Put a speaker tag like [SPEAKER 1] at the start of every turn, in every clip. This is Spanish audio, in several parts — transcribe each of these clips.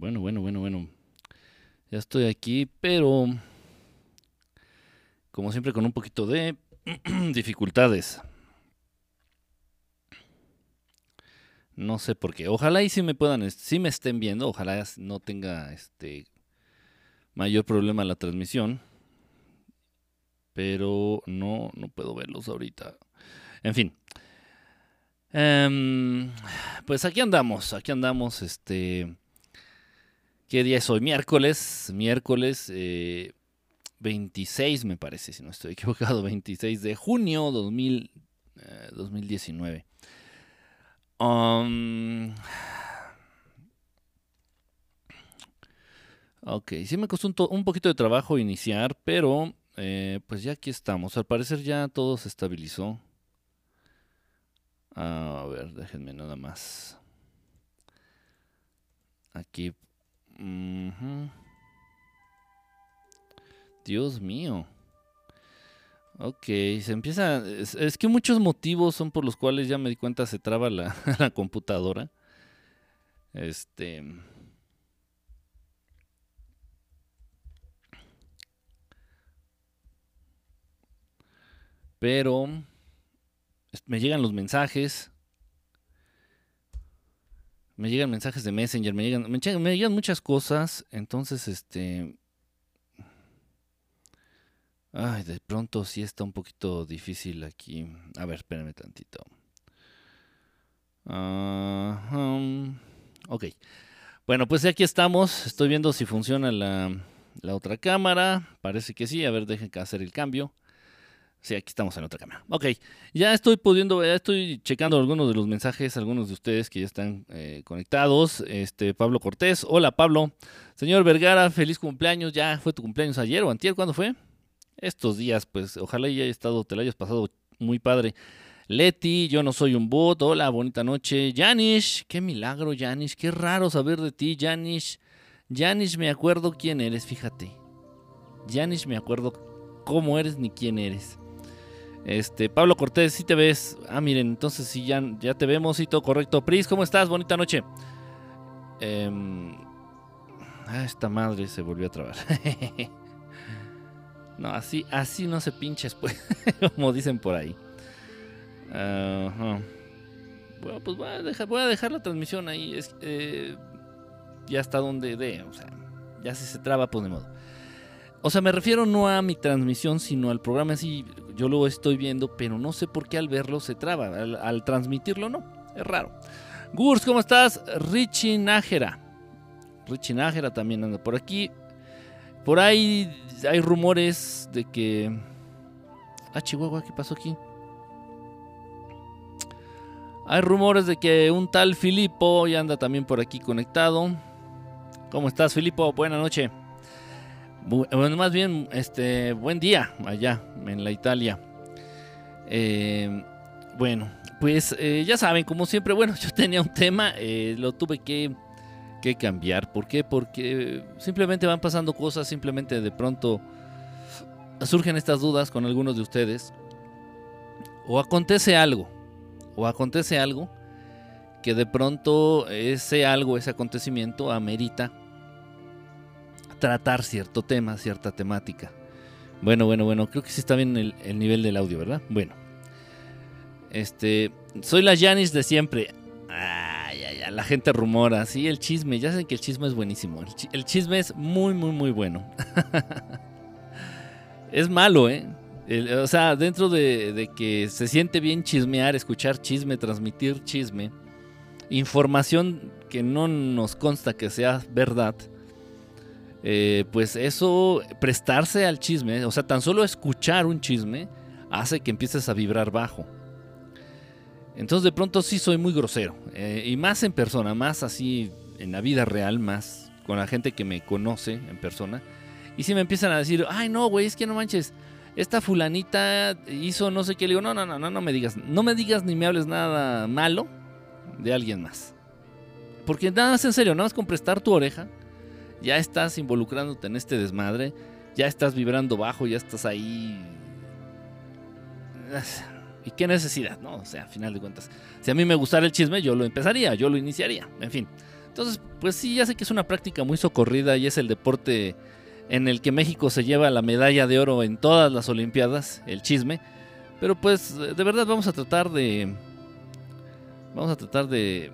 [SPEAKER 1] Bueno, bueno, bueno, bueno. Ya estoy aquí, pero como siempre con un poquito de dificultades. No sé por qué. Ojalá y si me puedan, si me estén viendo, ojalá no tenga este mayor problema la transmisión. Pero no, no puedo verlos ahorita. En fin. Em, pues aquí andamos, aquí andamos, este... ¿Qué día es hoy? Miércoles, miércoles 26 eh, me parece, si no estoy equivocado, 26 de junio 2000, 2019. Eh, um, ok, sí me costó un, poquito de trabajo iniciar, pero eh, pues ya aquí estamos. Al parecer ya todo se estabilizó. A ver, déjenme nada más. Aquí. Dios mío. Ok, se empieza... Es, que muchos motivos son por los cuales ya me di cuenta se traba la, la computadora. Este... Pero me llegan los mensajes. Me llegan mensajes de Messenger, me llegan, me llegan, muchas cosas. Entonces, este. Ay, de pronto sí está un poquito difícil aquí. A ver, espérame tantito. ok. Bueno, pues aquí estamos. Estoy viendo si funciona la, la otra cámara. Parece que sí. A ver, dejen hacer el cambio. Sí, aquí estamos en otra cámara. Ok, ya estoy pudiendo, ya estoy checando algunos de los mensajes, algunos de ustedes que ya están eh, conectados. Este, Pablo Cortés, hola Pablo. Señor Vergara, feliz cumpleaños. ¿Ya fue tu cumpleaños ayer o antier? ¿Cuándo fue? Estos días, pues ojalá ya haya estado, te lo hayas pasado muy padre. Leti, yo no soy un bot. Hola, bonita noche. Janish, qué milagro, Janish. Qué raro saber de ti, Janish. Janish, me acuerdo quién eres, fíjate. Janish, me acuerdo cómo eres ni quién eres. Este, Pablo Cortés, si te ves. Ah, miren, entonces sí, ya, ya te vemos y todo correcto. Pris, ¿cómo estás? Bonita noche. Em, ah, esta madre se volvió a trabar. no, así, así no se pinches, pues, como dicen por ahí. Bueno, pues voy a, dejar, voy a dejar la transmisión ahí. Es, eh, ya está donde de, o sea, ya si se traba, pues de modo. O sea, me refiero no a mi transmisión, sino al programa así. Yo lo estoy viendo, pero no sé por qué al verlo se traba. Al, transmitirlo, no. Es raro. Gurs, ¿cómo estás? Richie Nájera. Richie Nájera también anda por aquí. Por ahí hay rumores de que. Ah, Chihuahua, ¿qué pasó aquí? Hay rumores de que un tal Filipo ya anda también por aquí conectado. ¿Cómo estás, Filipo? Buenas noches. Bueno, más bien, este, buen día allá en la Italia. Eh, bueno, pues eh, ya saben, como siempre, bueno, yo tenía un tema, eh, lo tuve que, que, cambiar. ¿Por qué? Porque simplemente van pasando cosas, simplemente de pronto surgen estas dudas con algunos de ustedes. O acontece algo, o acontece algo que de pronto ese algo, ese acontecimiento amerita tratar cierto tema, cierta temática. Bueno, bueno, bueno, creo que sí está bien el, nivel del audio, ¿verdad? Bueno. Este, soy la Janis de siempre. Ay, ay, ay, la gente rumora, sí, el chisme, ya saben que el chisme es buenísimo. El, chisme es muy, muy, muy bueno. es malo, ¿eh? o sea, dentro de, de, que se siente bien chismear, escuchar chisme, transmitir chisme, información que no nos consta que sea verdad, eh, pues eso, prestarse al chisme, o sea, tan solo escuchar un chisme, hace que empieces a vibrar bajo. Entonces de pronto sí soy muy grosero, eh, y más en persona, más así en la vida real, más con la gente que me conoce en persona. Y si me empiezan a decir, ay no, güey, es que no manches, esta fulanita hizo no sé qué, le digo, no, no, no, no, no me digas, no me digas ni me hables nada malo de alguien más. Porque nada más en serio, nada más con prestar tu oreja, ya estás involucrándote en este desmadre, ya estás vibrando bajo, ya estás ahí. ¿Y qué necesidad? No, o sea, a final de cuentas, si a mí me gustara el chisme, yo lo empezaría, yo lo iniciaría, en fin. Entonces pues sí, ya sé que es una práctica muy socorrida y es el deporte en el que México se lleva la medalla de oro en todas las Olimpiadas, el chisme. Pero pues de verdad vamos a tratar de... Vamos a tratar de,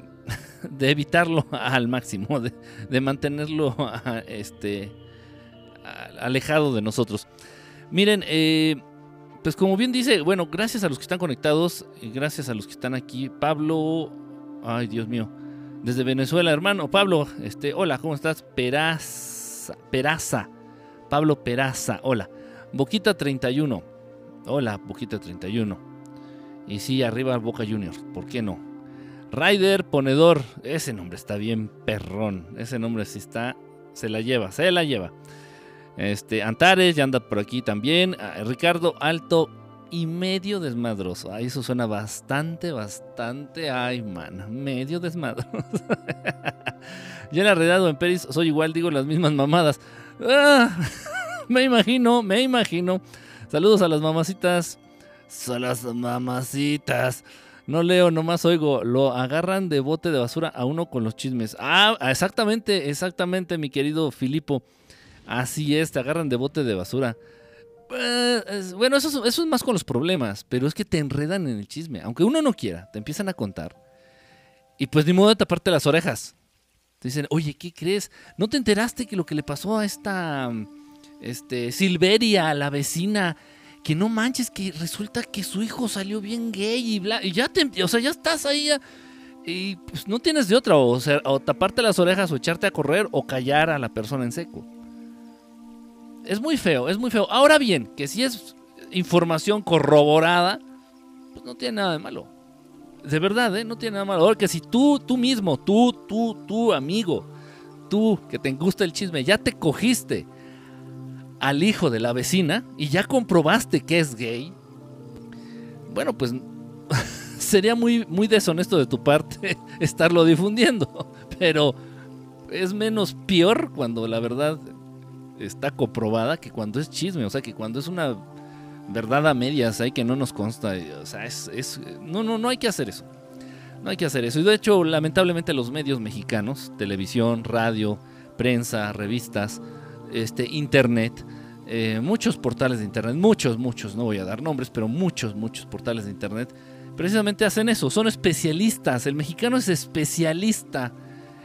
[SPEAKER 1] de evitarlo al máximo, de, mantenerlo este, alejado de nosotros. Miren, eh, pues como bien dice, bueno, gracias a los que están conectados, gracias a los que están aquí, Pablo, ay Dios mío, desde Venezuela, hermano, Pablo, este, hola, ¿cómo estás? Peraza, Peraza, Pablo Peraza, hola. Boquita 31, hola, Boquita 31. Y sí, arriba Boca Juniors, ¿por qué no? Ryder Ponedor, ese nombre está bien perrón, ese nombre sí está, se la lleva, se la lleva. Este, Antares ya anda por aquí también. Ah, Ricardo Alto y medio desmadroso. Ahí eso suena bastante, bastante. Ay, man, medio desmadroso. Yo en realidad en Peris soy igual, digo las mismas mamadas. Ah, me imagino, me imagino. Saludos a las mamacitas. Son las mamacitas. No leo, nomás oigo. Lo agarran de bote de basura a uno con los chismes. Ah, exactamente, exactamente, mi querido Filipo. Así es, te agarran de bote de basura. Pues, bueno, eso, eso es más con los problemas, pero es que te enredan en el chisme. Aunque uno no quiera, te empiezan a contar. Y pues ni modo de taparte las orejas. Te dicen, oye, ¿qué crees? ¿No te enteraste que lo que le pasó a esta este, Silveria, la vecina, que no manches, que resulta que su hijo salió bien gay y bla, y ya te, o sea, ya estás ahí y pues no tienes de otra, o sea, taparte las orejas o echarte a correr o callar a la persona en seco es muy feo, es muy feo. Ahora bien, que si es información corroborada, pues no tiene nada de malo. De verdad, ¿eh? no tiene nada malo. Ahora que si tú, tú mismo, tú, tú, tú, amigo, tú que te gusta el chisme, ya te cogiste al hijo de la vecina y ya comprobaste que es gay, bueno, pues sería muy, muy deshonesto de tu parte estarlo difundiendo. Pero es menos peor cuando la verdad está comprobada que cuando es chisme, o sea, que cuando es una verdad a medias, hay que no nos consta, o sea, es, no, no, no hay que hacer eso. No hay que hacer eso. Y de hecho, lamentablemente los medios mexicanos, televisión, radio, prensa, revistas, este, internet, eh, muchos portales de internet, muchos, muchos, no voy a dar nombres, pero muchos, muchos portales de internet, precisamente hacen eso, son especialistas. El mexicano es especialista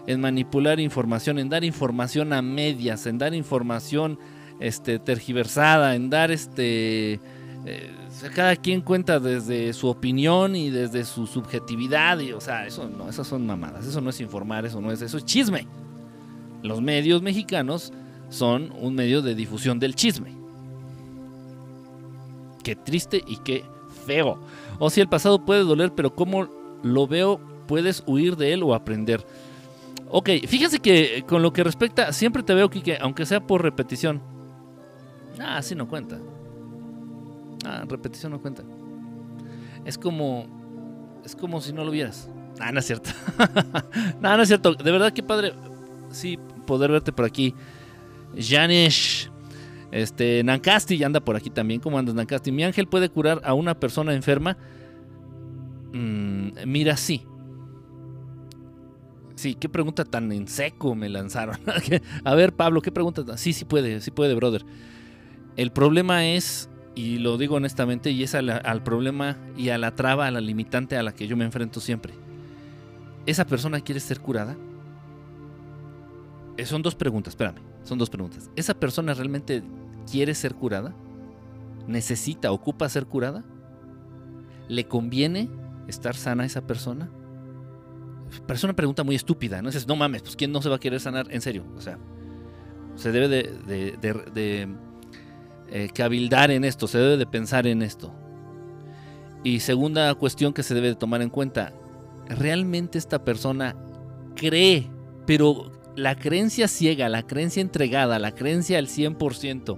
[SPEAKER 1] en manipular información, en dar información a medias, en dar información este, tergiversada, en dar este... Eh, cada quien cuenta desde su opinión y desde su subjetividad y o sea eso no esas son mamadas eso no es informar eso no es eso es chisme los medios mexicanos son un medio de difusión del chisme qué triste y qué feo o si el pasado puede doler pero como lo veo puedes huir de él o aprender Ok, fíjese que con lo que respecta, siempre te veo, que aunque sea por repetición. Ah, así no cuenta. Ah, repetición no cuenta. Es como. Es como si no lo vieras. Ah, no es cierto. no, no es cierto. De verdad que padre. Sí, poder verte por aquí. Janish. Este, Nancasti anda por aquí también. ¿Cómo andas, Nancasti? Mi ángel puede curar a una persona enferma. Mm, mira, sí. Sí, qué pregunta tan en seco me lanzaron. a ver, Pablo, ¿qué pregunta? Sí, sí puede, sí puede, brother. El problema es, y lo digo honestamente, y es al, problema y a la traba, a la limitante a la que yo me enfrento siempre. ¿Esa persona quiere ser curada? Eh, son dos preguntas, espérame, son dos preguntas. ¿Esa persona realmente quiere ser curada? ¿Necesita, ocupa ser curada? ¿Le conviene estar sana a esa persona? parece una pregunta muy estúpida, ¿no? Dices, no mames, pues ¿quién no se va a querer sanar? En serio, o sea, se debe de, eh, cabildar en esto, se debe de pensar en esto. Y segunda cuestión que se debe de tomar en cuenta, ¿realmente esta persona cree, pero la creencia ciega, la creencia entregada, la creencia al 100%,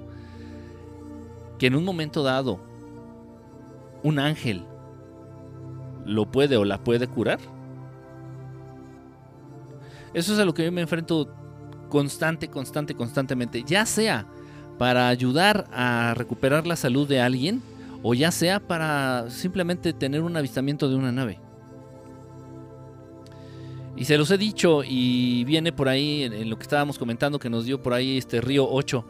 [SPEAKER 1] que en un momento dado un ángel lo puede o la puede curar? Eso es a lo que yo me enfrento constante, constante, constantemente. Ya sea para ayudar a recuperar la salud de alguien o ya sea para simplemente tener un avistamiento de una nave. Y se los he dicho y viene por ahí en, lo que estábamos comentando que nos dio por ahí este Río 8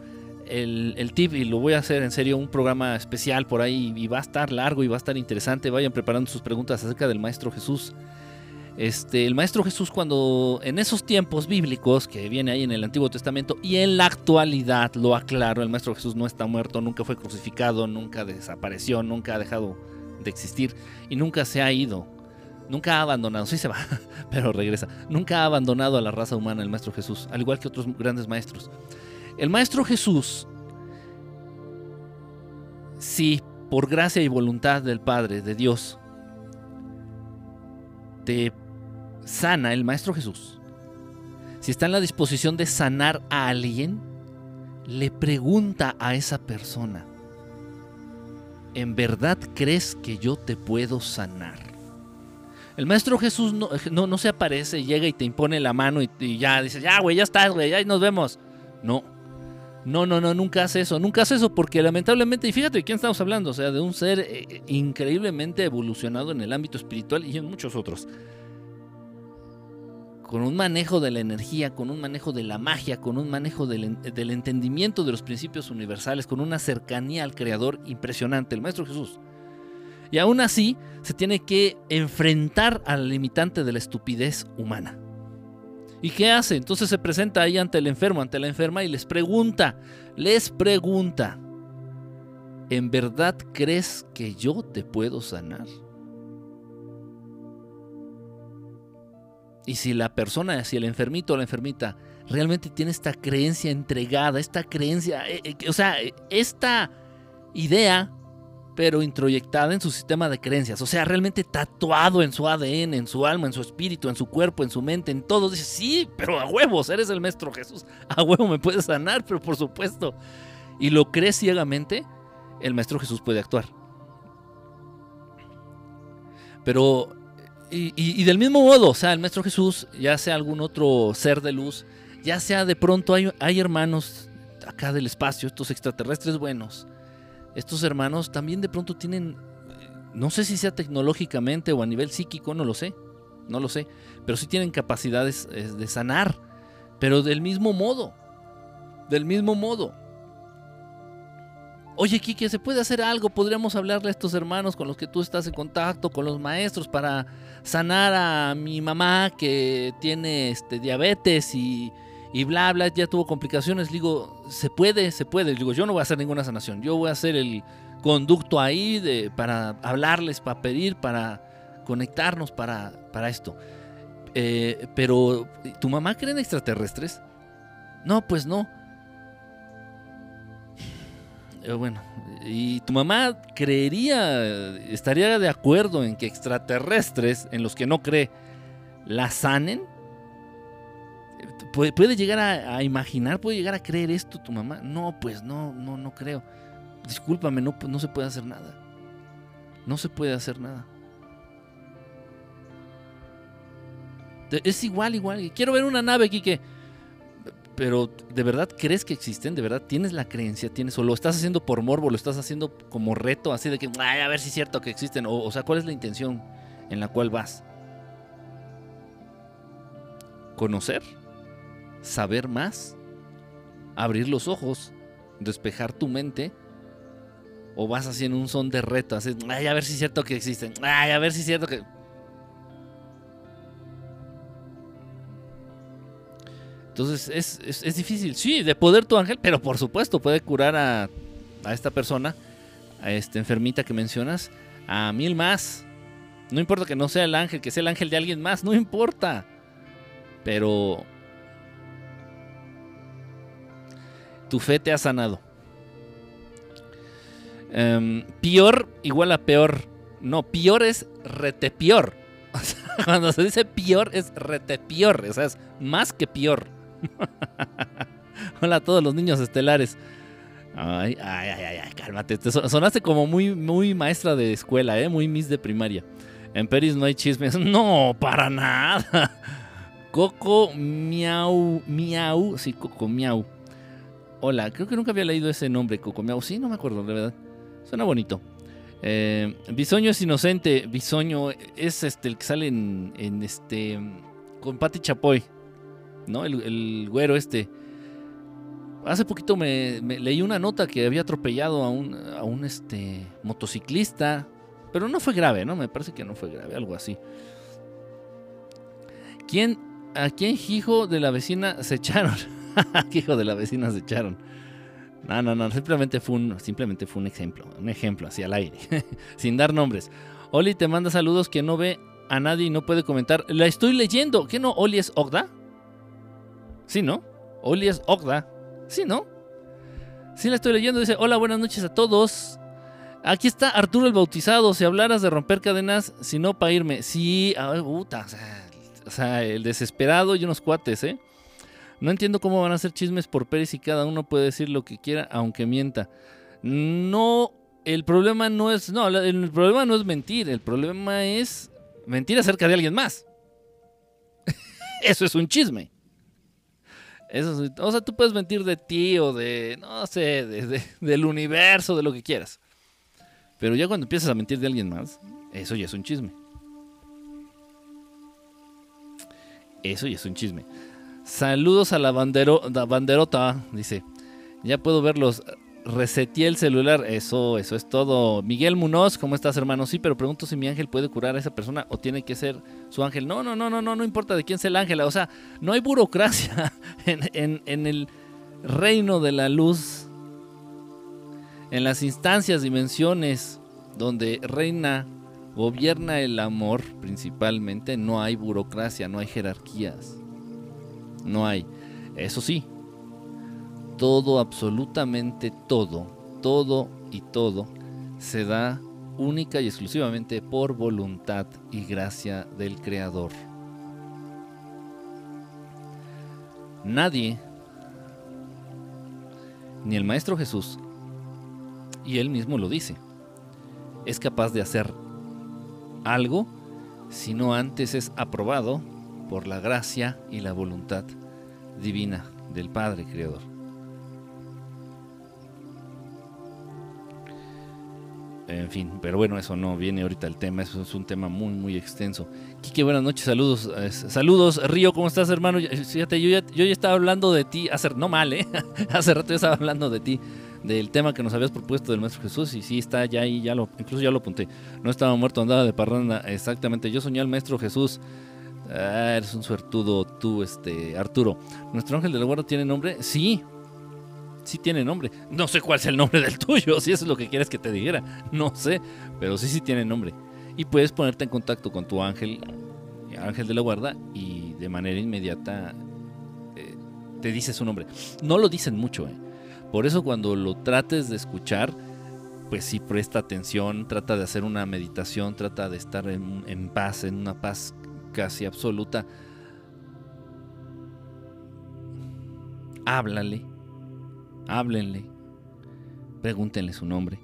[SPEAKER 1] el, el, tip y lo voy a hacer en serio un programa especial por ahí y va a estar largo y va a estar interesante. Vayan preparando sus preguntas acerca del Maestro Jesús. Este, el Maestro Jesús cuando en esos tiempos bíblicos que viene ahí en el Antiguo Testamento y en la actualidad, lo aclaro, el Maestro Jesús no está muerto, nunca fue crucificado, nunca desapareció, nunca ha dejado de existir y nunca se ha ido, nunca ha abandonado, sí se va, pero regresa, nunca ha abandonado a la raza humana el Maestro Jesús, al igual que otros grandes maestros. El Maestro Jesús, si por gracia y voluntad del Padre, de Dios, te sana el Maestro Jesús, si está en la disposición de sanar a alguien, le pregunta a esa persona, ¿en verdad crees que yo te puedo sanar? El Maestro Jesús no, no, se aparece, llega y te impone la mano y, ya dices, ya, güey, ya estás, güey, ya nos vemos. No. No, no, no, nunca hace eso, nunca hace eso porque lamentablemente, y fíjate de quién estamos hablando, o sea, de un ser eh, increíblemente evolucionado en el ámbito espiritual y en muchos otros con un manejo de la energía, con un manejo de la magia, con un manejo del, entendimiento de los principios universales, con una cercanía al Creador impresionante, el Maestro Jesús. Y aún así se tiene que enfrentar al limitante de la estupidez humana. ¿Y qué hace? Entonces se presenta ahí ante el enfermo, ante la enferma y les pregunta, les pregunta, ¿en verdad crees que yo te puedo sanar? Y si la persona, si el enfermito o la enfermita realmente tiene esta creencia entregada, esta creencia, eh, eh, o sea, esta idea, pero introyectada en su sistema de creencias, o sea, realmente tatuado en su ADN, en su alma, en su espíritu, en su cuerpo, en su mente, en todo, dice, sí, pero a huevos, eres el Maestro Jesús, a huevo me puedes sanar, pero por supuesto, y lo crees ciegamente, el Maestro Jesús puede actuar. Pero y, del mismo modo, o sea, el Maestro Jesús, ya sea algún otro ser de luz, ya sea de pronto hay, hay hermanos acá del espacio, estos extraterrestres buenos, estos hermanos también de pronto tienen, no sé si sea tecnológicamente o a nivel psíquico, no lo sé, no lo sé, pero sí tienen capacidades eh, de sanar, pero del mismo modo, del mismo modo. Oye, Kike, ¿se puede hacer algo? Podríamos hablarle a estos hermanos con los que tú estás en contacto, con los maestros, para sanar a mi mamá que tiene este, diabetes y, bla, bla, ya tuvo complicaciones. digo, se puede, se puede. digo, yo no voy a hacer ninguna sanación. Yo voy a hacer el conducto ahí de, para hablarles, para pedir, para conectarnos para, para esto. Eh, pero, ¿tu mamá cree en extraterrestres? No, pues no. Eh, bueno, ¿y tu mamá creería, estaría de acuerdo en que extraterrestres, en los que no cree, la sanen? ¿Puede, llegar a, imaginar, puede llegar a creer esto tu mamá? No, pues no, no, no creo. Discúlpame, no, no se puede hacer nada. No se puede hacer nada. Es igual, igual. Quiero ver una nave, que pero ¿de verdad crees que existen? ¿De verdad tienes la creencia? ¿Tienes, o lo estás haciendo por morbo? ¿Lo estás haciendo como reto? Así de que, Ay, a ver si es cierto que existen. O, o sea, ¿cuál es la intención en la cual vas? ¿Conocer? ¿Saber más? ¿Abrir los ojos? ¿Despejar tu mente? ¿O vas así en un son de reto? Así, Ay, a ver si es cierto que existen. Ay, a ver si es cierto que... Entonces es, difícil, sí, de poder tu ángel, pero por supuesto puede curar a, esta persona, a esta enfermita que mencionas, a mil más. No importa que no sea el ángel, que sea el ángel de alguien más, no importa. Pero tu fe te ha sanado. Em, peor igual a peor. No, peor es rete peor. cuando se dice peor es rete peor. O sea, es más que peor. Hola a todos los niños estelares. Ay, ay, ay, ay, cálmate. sonaste como muy, muy maestra de escuela, ¿eh? Muy miss de primaria. En Peris no hay chismes. No, para nada. Coco Miau, Miau. Sí, Coco Miau. Hola, creo que nunca había leído ese nombre, Coco Miau. Sí, no me acuerdo, de verdad. Suena bonito. Eh, Bisoño es inocente. Bisoño es este el que sale en, en este con Patti Chapoy, ¿no? El, el güero este. Hace poquito me, me leí una nota que había atropellado a un, a un este, motociclista, pero no fue grave, ¿no? Me parece que no fue grave, algo así. ¿Quién, ¿A quién hijo de la vecina se echaron? ¿Qué hijo de la vecina se echaron? No, no, no, simplemente fue un, simplemente fue un ejemplo, un ejemplo así al aire, sin dar nombres. Oli te manda saludos que no ve a nadie y no puede comentar. La estoy leyendo. ¿Qué no? ¿Oli es Ogda? Sí, ¿no? Oli es Ogda. Sí, ¿no? Sí, la estoy leyendo. Dice, hola, buenas noches a todos. Aquí está Arturo el Bautizado. Si hablaras de romper cadenas, si no, para irme. Sí, a ver, puta. O sea, el desesperado y unos cuates, ¿eh? No entiendo cómo van a hacer chismes por Pérez y cada uno puede decir lo que quiera, aunque mienta. No, el problema no es. No, el problema no es mentir. El problema es mentir acerca de alguien más. Eso es un chisme. O sea, tú puedes mentir de ti o de, no sé, de, del universo, de lo que quieras. Pero ya cuando empiezas a mentir de alguien más, eso ya es un chisme. Eso ya es un chisme. Saludos a la, la banderota, dice. Ya puedo verlos. Reseteé el celular. Eso, eso es todo. Miguel Munoz, ¿cómo estás, hermano? Sí, pero pregunto si mi ángel puede curar a esa persona o tiene que ser su ángel. No, no, no, no, no, no importa de quién sea el ángel. O sea, no hay burocracia en el reino de la luz. En las instancias, dimensiones donde reina, gobierna el amor principalmente, no hay burocracia, no hay jerarquías. No hay. Eso sí, todo, absolutamente todo, todo y todo se da única y exclusivamente por voluntad y gracia del Creador. Nadie, ni el Maestro Jesús, y él mismo lo dice, es capaz de hacer algo si no antes es aprobado por la gracia y la voluntad divina del Padre Creador. En fin, pero bueno, eso no viene ahorita el tema, eso es un tema muy, muy extenso. Quique, buenas noches, saludos. saludos, Río, ¿cómo estás, hermano? Fíjate, yo ya, yo ya estaba hablando de ti, hace, no mal, ¿eh? hace rato ya estaba hablando de ti, del tema que nos habías propuesto del Maestro Jesús, y sí, está ya ahí, ya lo, incluso ya lo apunté. No estaba muerto, andaba de parranda, exactamente. Yo soñé al Maestro Jesús. Ah, eres un suertudo tú, este, Arturo. ¿Nuestro ángel de la guarda tiene nombre? Sí, sí tiene nombre. No sé cuál es el nombre del tuyo, si eso es lo que quieres que te dijera. No sé, pero sí, sí tiene nombre. Y puedes ponerte en contacto con tu ángel, ángel de la guarda, y de manera inmediata eh, te dice su nombre. No lo dicen mucho, ¿eh? Por eso cuando lo trates de escuchar, pues sí presta atención, trata de hacer una meditación, trata de estar en, en paz, en una paz casi absoluta. Háblale háblenle, pregúntenle su nombre,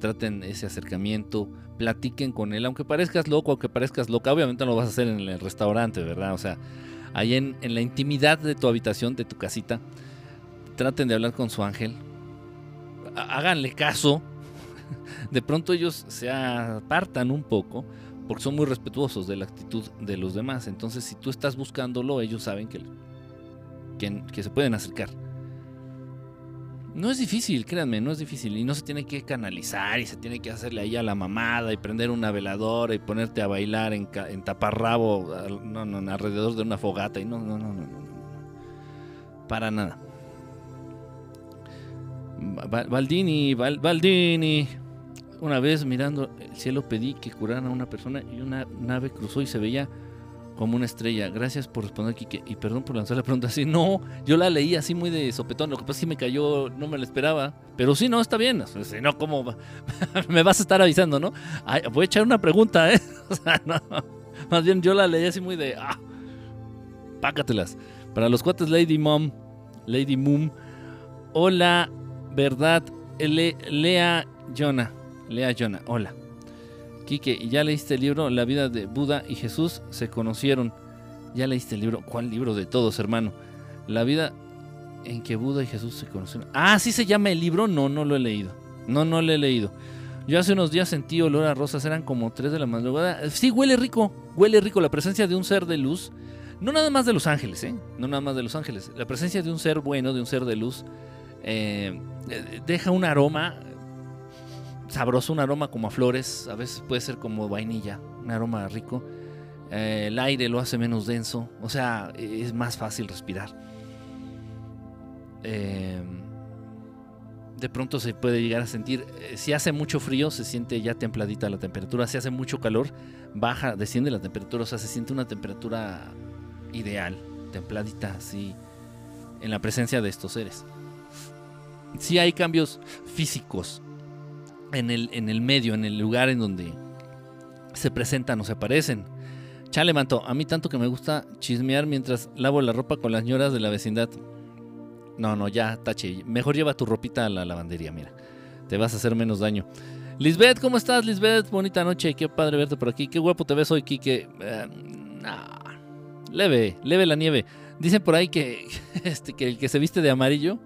[SPEAKER 1] traten ese acercamiento, platiquen con él, aunque parezcas loco, aunque parezcas loca, obviamente no lo vas a hacer en el restaurante, ¿verdad? O sea, ahí en, en la intimidad de tu habitación, de tu casita, traten de hablar con su ángel, háganle caso, de pronto ellos se apartan un poco porque son muy respetuosos de la actitud de los demás. Entonces, si tú estás buscándolo, ellos saben que, que, se pueden acercar. No es difícil, créanme, no es difícil. Y no se tiene que canalizar y se tiene que hacerle ahí a la mamada y prender una veladora y ponerte a bailar en, en taparrabo no, no, alrededor de una fogata. Y no, no, no, no, no, no. Para nada. Baldini, Baldini. Una vez mirando el cielo pedí que curaran a una persona y una nave cruzó y se veía como una estrella. Gracias por responder, Kike. Y perdón por lanzar la pregunta así. No, yo la leí así muy de sopetón. Lo que pasa es que me cayó, no me la esperaba. Pero sí, no, está bien. Si no, ¿cómo me vas a estar avisando, no? voy a echar una pregunta, ¿eh? O sea, no. Más bien yo la leí así muy de. Ah, pácatelas. Para los cuates Lady Mom, Lady Moom. Hola, verdad. Lea Jonah. Lea Jonah. Hola. Quique, ¿ya leíste el libro La vida de Buda y Jesús se conocieron? ¿Ya leíste el libro? ¿Cuál libro de todos, hermano? La vida en que Buda y Jesús se conocieron. Ah, ¿sí se llama el libro? No, no lo he leído. No, no lo he leído. Yo hace unos días sentí olor a rosas, eran como 3 de la madrugada. Sí, huele rico, huele rico. La presencia de un ser de luz No nada más de los ángeles, ¿eh? No nada más de los ángeles. La presencia de un ser bueno, de un ser de luz, eh, deja un aroma sabroso, un aroma como a flores, a veces puede ser como vainilla, un aroma rico. Eh, el aire lo hace menos denso, o sea, es más fácil respirar. Eh, de pronto se puede llegar a sentir, eh, si hace mucho frío se siente ya templadita la temperatura, si hace mucho calor baja, desciende la temperatura, o sea, se siente una temperatura ideal, templadita, así, en la presencia de estos seres. Si hay cambios físicos en el, en el medio, en el lugar en donde se presentan o se aparecen. Chale, manto, a mí tanto que me gusta chismear mientras lavo la ropa con las ñoras de la vecindad. No, no, ya, tache. Mejor lleva tu ropita a la lavandería, mira. Te vas a hacer menos daño. Lisbeth, ¿cómo estás, Lisbeth? Bonita noche, qué padre verte por aquí. Qué guapo te ves hoy, Kike. Eh, leve, leve la nieve. Dicen por ahí que, este, que el que se viste de amarillo,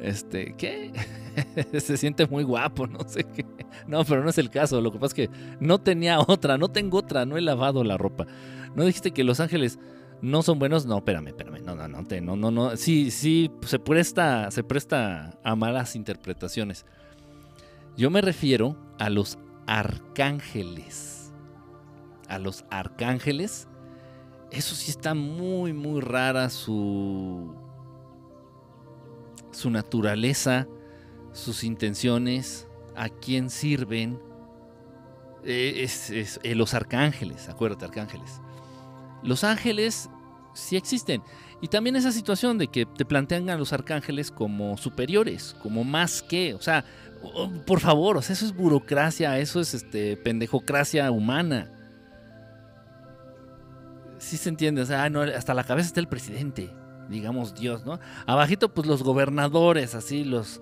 [SPEAKER 1] este, ¿qué? se siente muy guapo, no sé qué. No, pero no es el caso. Lo que pasa es que no tenía otra, no tengo otra, no he lavado la ropa. ¿No dijiste que Los Ángeles no son buenos? No, espérame, espérame. No, no, no, no, no, no. Sí, sí, se presta, se presta a malas interpretaciones. Yo me refiero a los arcángeles. A los arcángeles. Eso sí está muy, muy rara su. su naturaleza sus intenciones, a quién sirven. Eh, es, eh, los arcángeles, acuérdate, arcángeles. Los ángeles sí existen. Y también esa situación de que te plantean a los arcángeles como superiores, como más que, o sea, por favor, o sea, eso es burocracia, eso es este pendejocracia humana. Sí se entiende, o sea, no, hasta la cabeza está el presidente, digamos Dios, ¿no? Abajito, pues los gobernadores, así, los,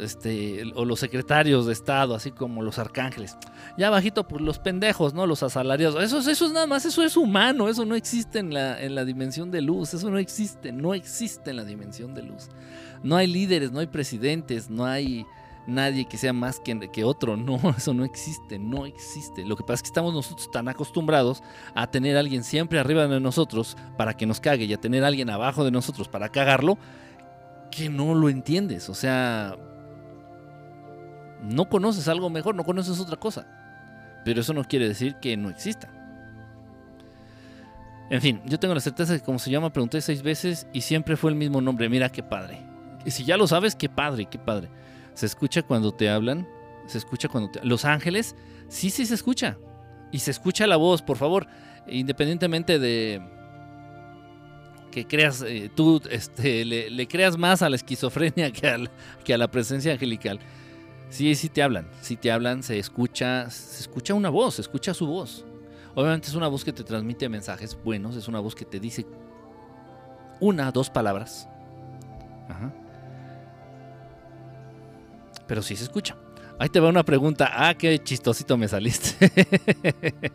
[SPEAKER 1] este, o los secretarios de Estado, así como los arcángeles. Ya bajito, pues los pendejos, ¿no? Los asalariados. Eso, eso es nada más, eso es humano, eso no existe en la, en la dimensión de luz, eso no existe, no existe en la dimensión de luz. No hay líderes, no hay presidentes, no hay nadie que sea más que, que otro, no, eso no existe, no existe. Lo que pasa es que estamos nosotros tan acostumbrados a tener a alguien siempre arriba de nosotros para que nos cague y a tener alguien abajo de nosotros para cagarlo, que no lo entiendes. O sea, no conoces algo mejor, no conoces otra cosa. Pero eso no quiere decir que no exista. En fin, yo tengo la certeza de que como se llama, pregunté seis veces y siempre fue el mismo nombre. Mira qué padre. Y si ya lo sabes, qué padre, qué padre. Se escucha cuando te hablan, se escucha cuando te... Los ángeles, sí, sí se escucha. Y se escucha la voz, por favor, independientemente de que creas, eh, tú este, le, creas más a la esquizofrenia que, que a la presencia angelical. Sí, sí te hablan, sí te hablan, se escucha, se escucha una voz, se escucha su voz. Obviamente es una voz que te transmite mensajes buenos, es una voz que te dice una, dos palabras. Ajá. Pero sí se escucha. Ahí te va una pregunta. Ah, qué chistosito me saliste.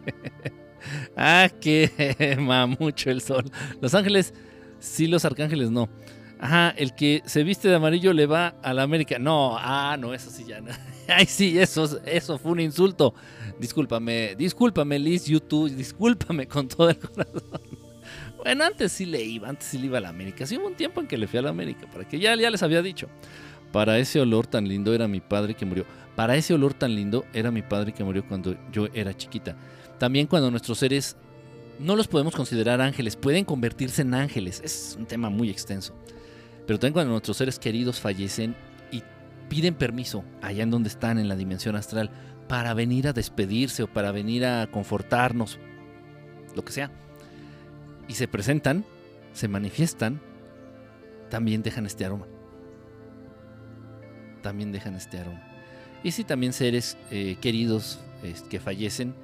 [SPEAKER 1] ah, qué mucho el sol. Los ángeles, sí, los arcángeles no. Ajá, el que se viste de amarillo le va a la América. No, ah, no, eso sí ya no. Ay, sí, eso, eso fue un insulto. Discúlpame, discúlpame, Liz, YouTube, discúlpame con todo el corazón. Bueno, antes sí le iba, antes sí le iba a la América. Sí hubo un tiempo en que le fui a la América, para que ya, ya les había dicho. Para ese olor tan lindo era mi padre que murió. Para ese olor tan lindo era mi padre que murió cuando yo era chiquita. También cuando nuestros seres no los podemos considerar ángeles, pueden convertirse en ángeles. Es un tema muy extenso. Pero también cuando nuestros seres queridos fallecen y piden permiso allá en donde están en la dimensión astral para venir a despedirse o para venir a confortarnos, lo que sea, y se presentan, se manifiestan, también dejan este aroma. También dejan este aroma. Y si también seres eh, queridos que fallecen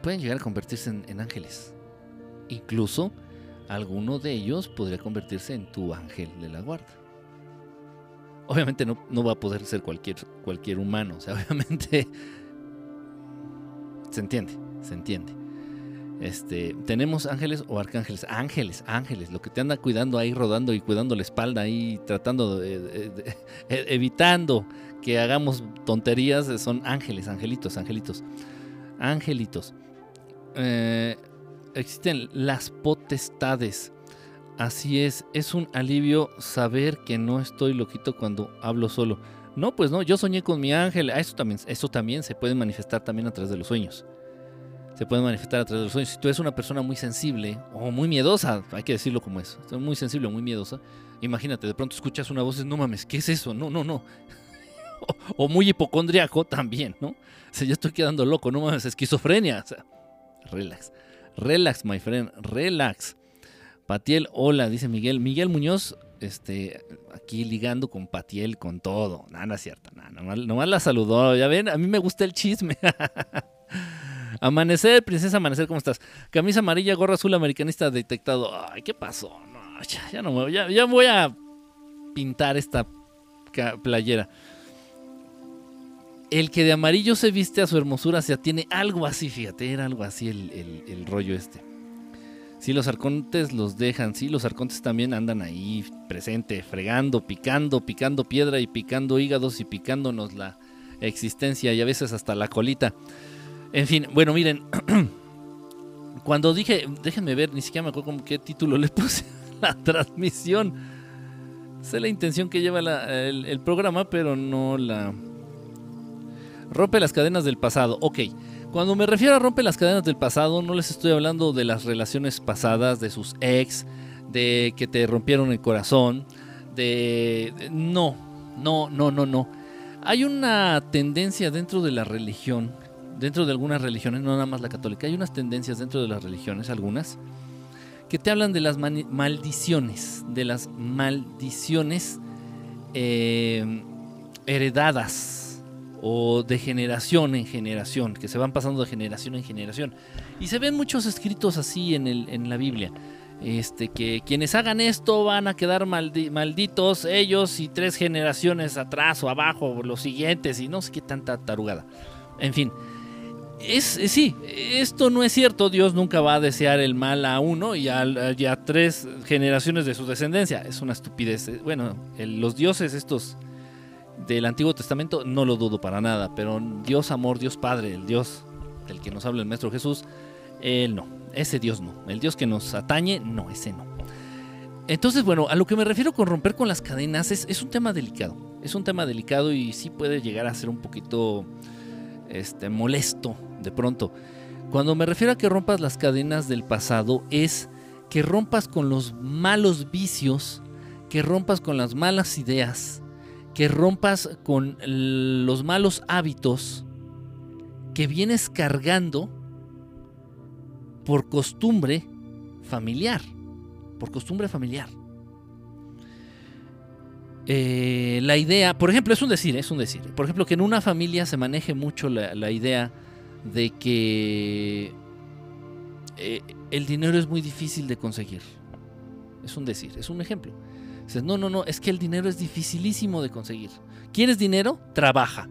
[SPEAKER 1] pueden llegar a convertirse en ángeles. Incluso alguno de ellos podría convertirse en tu ángel de la guarda. Obviamente no, no va a poder ser cualquier, cualquier humano, o sea, obviamente se entiende, se entiende. Este, tenemos ángeles o arcángeles, ángeles, ángeles, lo que te anda cuidando ahí rodando y cuidando la espalda ahí, tratando de, evitando que hagamos tonterías, son ángeles, angelitos, angelitos, angelitos. Eh, existen las potestades. Así es, es un alivio saber que no estoy loquito cuando hablo solo. No, pues no, yo soñé con mi ángel. Ah, eso también, eso también se puede manifestar también a través de los sueños. Se puede manifestar a través de los sueños. Si tú eres una persona muy sensible o muy miedosa, hay que decirlo como es, muy sensible o muy miedosa, imagínate, de pronto escuchas una voz y no mames, ¿qué es eso? No, no, no. o, muy hipocondriaco también, ¿no? O sea, yo estoy quedando loco, no mames, esquizofrenia. O sea, relax. Relax, my friend, relax. Patiel, hola, dice Miguel. Miguel Muñoz, este, aquí ligando con Patiel, con todo. Nada, es cierto, nada, nomás, la saludó. Ya ven, a mí me gusta el chisme. Amanecer, princesa Amanecer, ¿cómo estás? Camisa amarilla, gorra azul, americanista detectado. Ay, ¿qué pasó? No, ya, ya no me, ya, ya voy a pintar esta playera. El que de amarillo se viste a su hermosura, o sea, tiene algo así, fíjate, era algo así el, rollo este. Sí, los arcontes los dejan, sí, los arcontes también andan ahí presente, fregando, picando, picando piedra y picando hígados y picándonos la existencia y a veces hasta la colita. En fin, bueno, miren, cuando dije, déjenme ver, ni siquiera me acuerdo con qué título le puse la transmisión. Sé la intención que lleva el programa, pero no la, Rompe las cadenas del pasado. Ok, cuando me refiero a rompe las cadenas del pasado, no les estoy hablando de las relaciones pasadas, de sus ex, de que te rompieron el corazón, de... No, no, no, no, no. Hay una tendencia dentro de la religión, dentro de algunas religiones, no nada más la católica, hay unas tendencias dentro de las religiones, algunas, que te hablan de las maldiciones, de las maldiciones eh, heredadas o de generación en generación, que se van pasando de generación en generación. Y se ven muchos escritos así en, el, en la Biblia. Este, que quienes hagan esto van a quedar malditos ellos y tres generaciones atrás o abajo, los siguientes, y no sé qué tanta tarugada. En fin, es, eh, sí, esto no es cierto. Dios nunca va a desear el mal a uno y a, tres generaciones de su descendencia. Es una estupidez. Bueno, los dioses estos del Antiguo Testamento no lo dudo para nada, pero Dios amor, Dios Padre, el Dios del que nos habla el Maestro Jesús, él no, ese Dios no, el Dios que nos atañe, no, ese no. Entonces, bueno, a lo que me refiero con romper con las cadenas es, un tema delicado, es un tema delicado y sí puede llegar a ser un poquito este, molesto de pronto. Cuando me refiero a que rompas las cadenas del pasado es que rompas con los malos vicios, que rompas con las malas ideas, que rompas con los malos hábitos que vienes cargando por costumbre familiar. Por costumbre familiar. Eh, la idea, por ejemplo, es un decir, es un decir. Por ejemplo, que en una familia se maneje mucho la, idea de que eh, el dinero es muy difícil de conseguir. Es un decir, es un ejemplo no, no, no, es que el dinero es dificilísimo de conseguir. ¿Quieres dinero? Trabaja.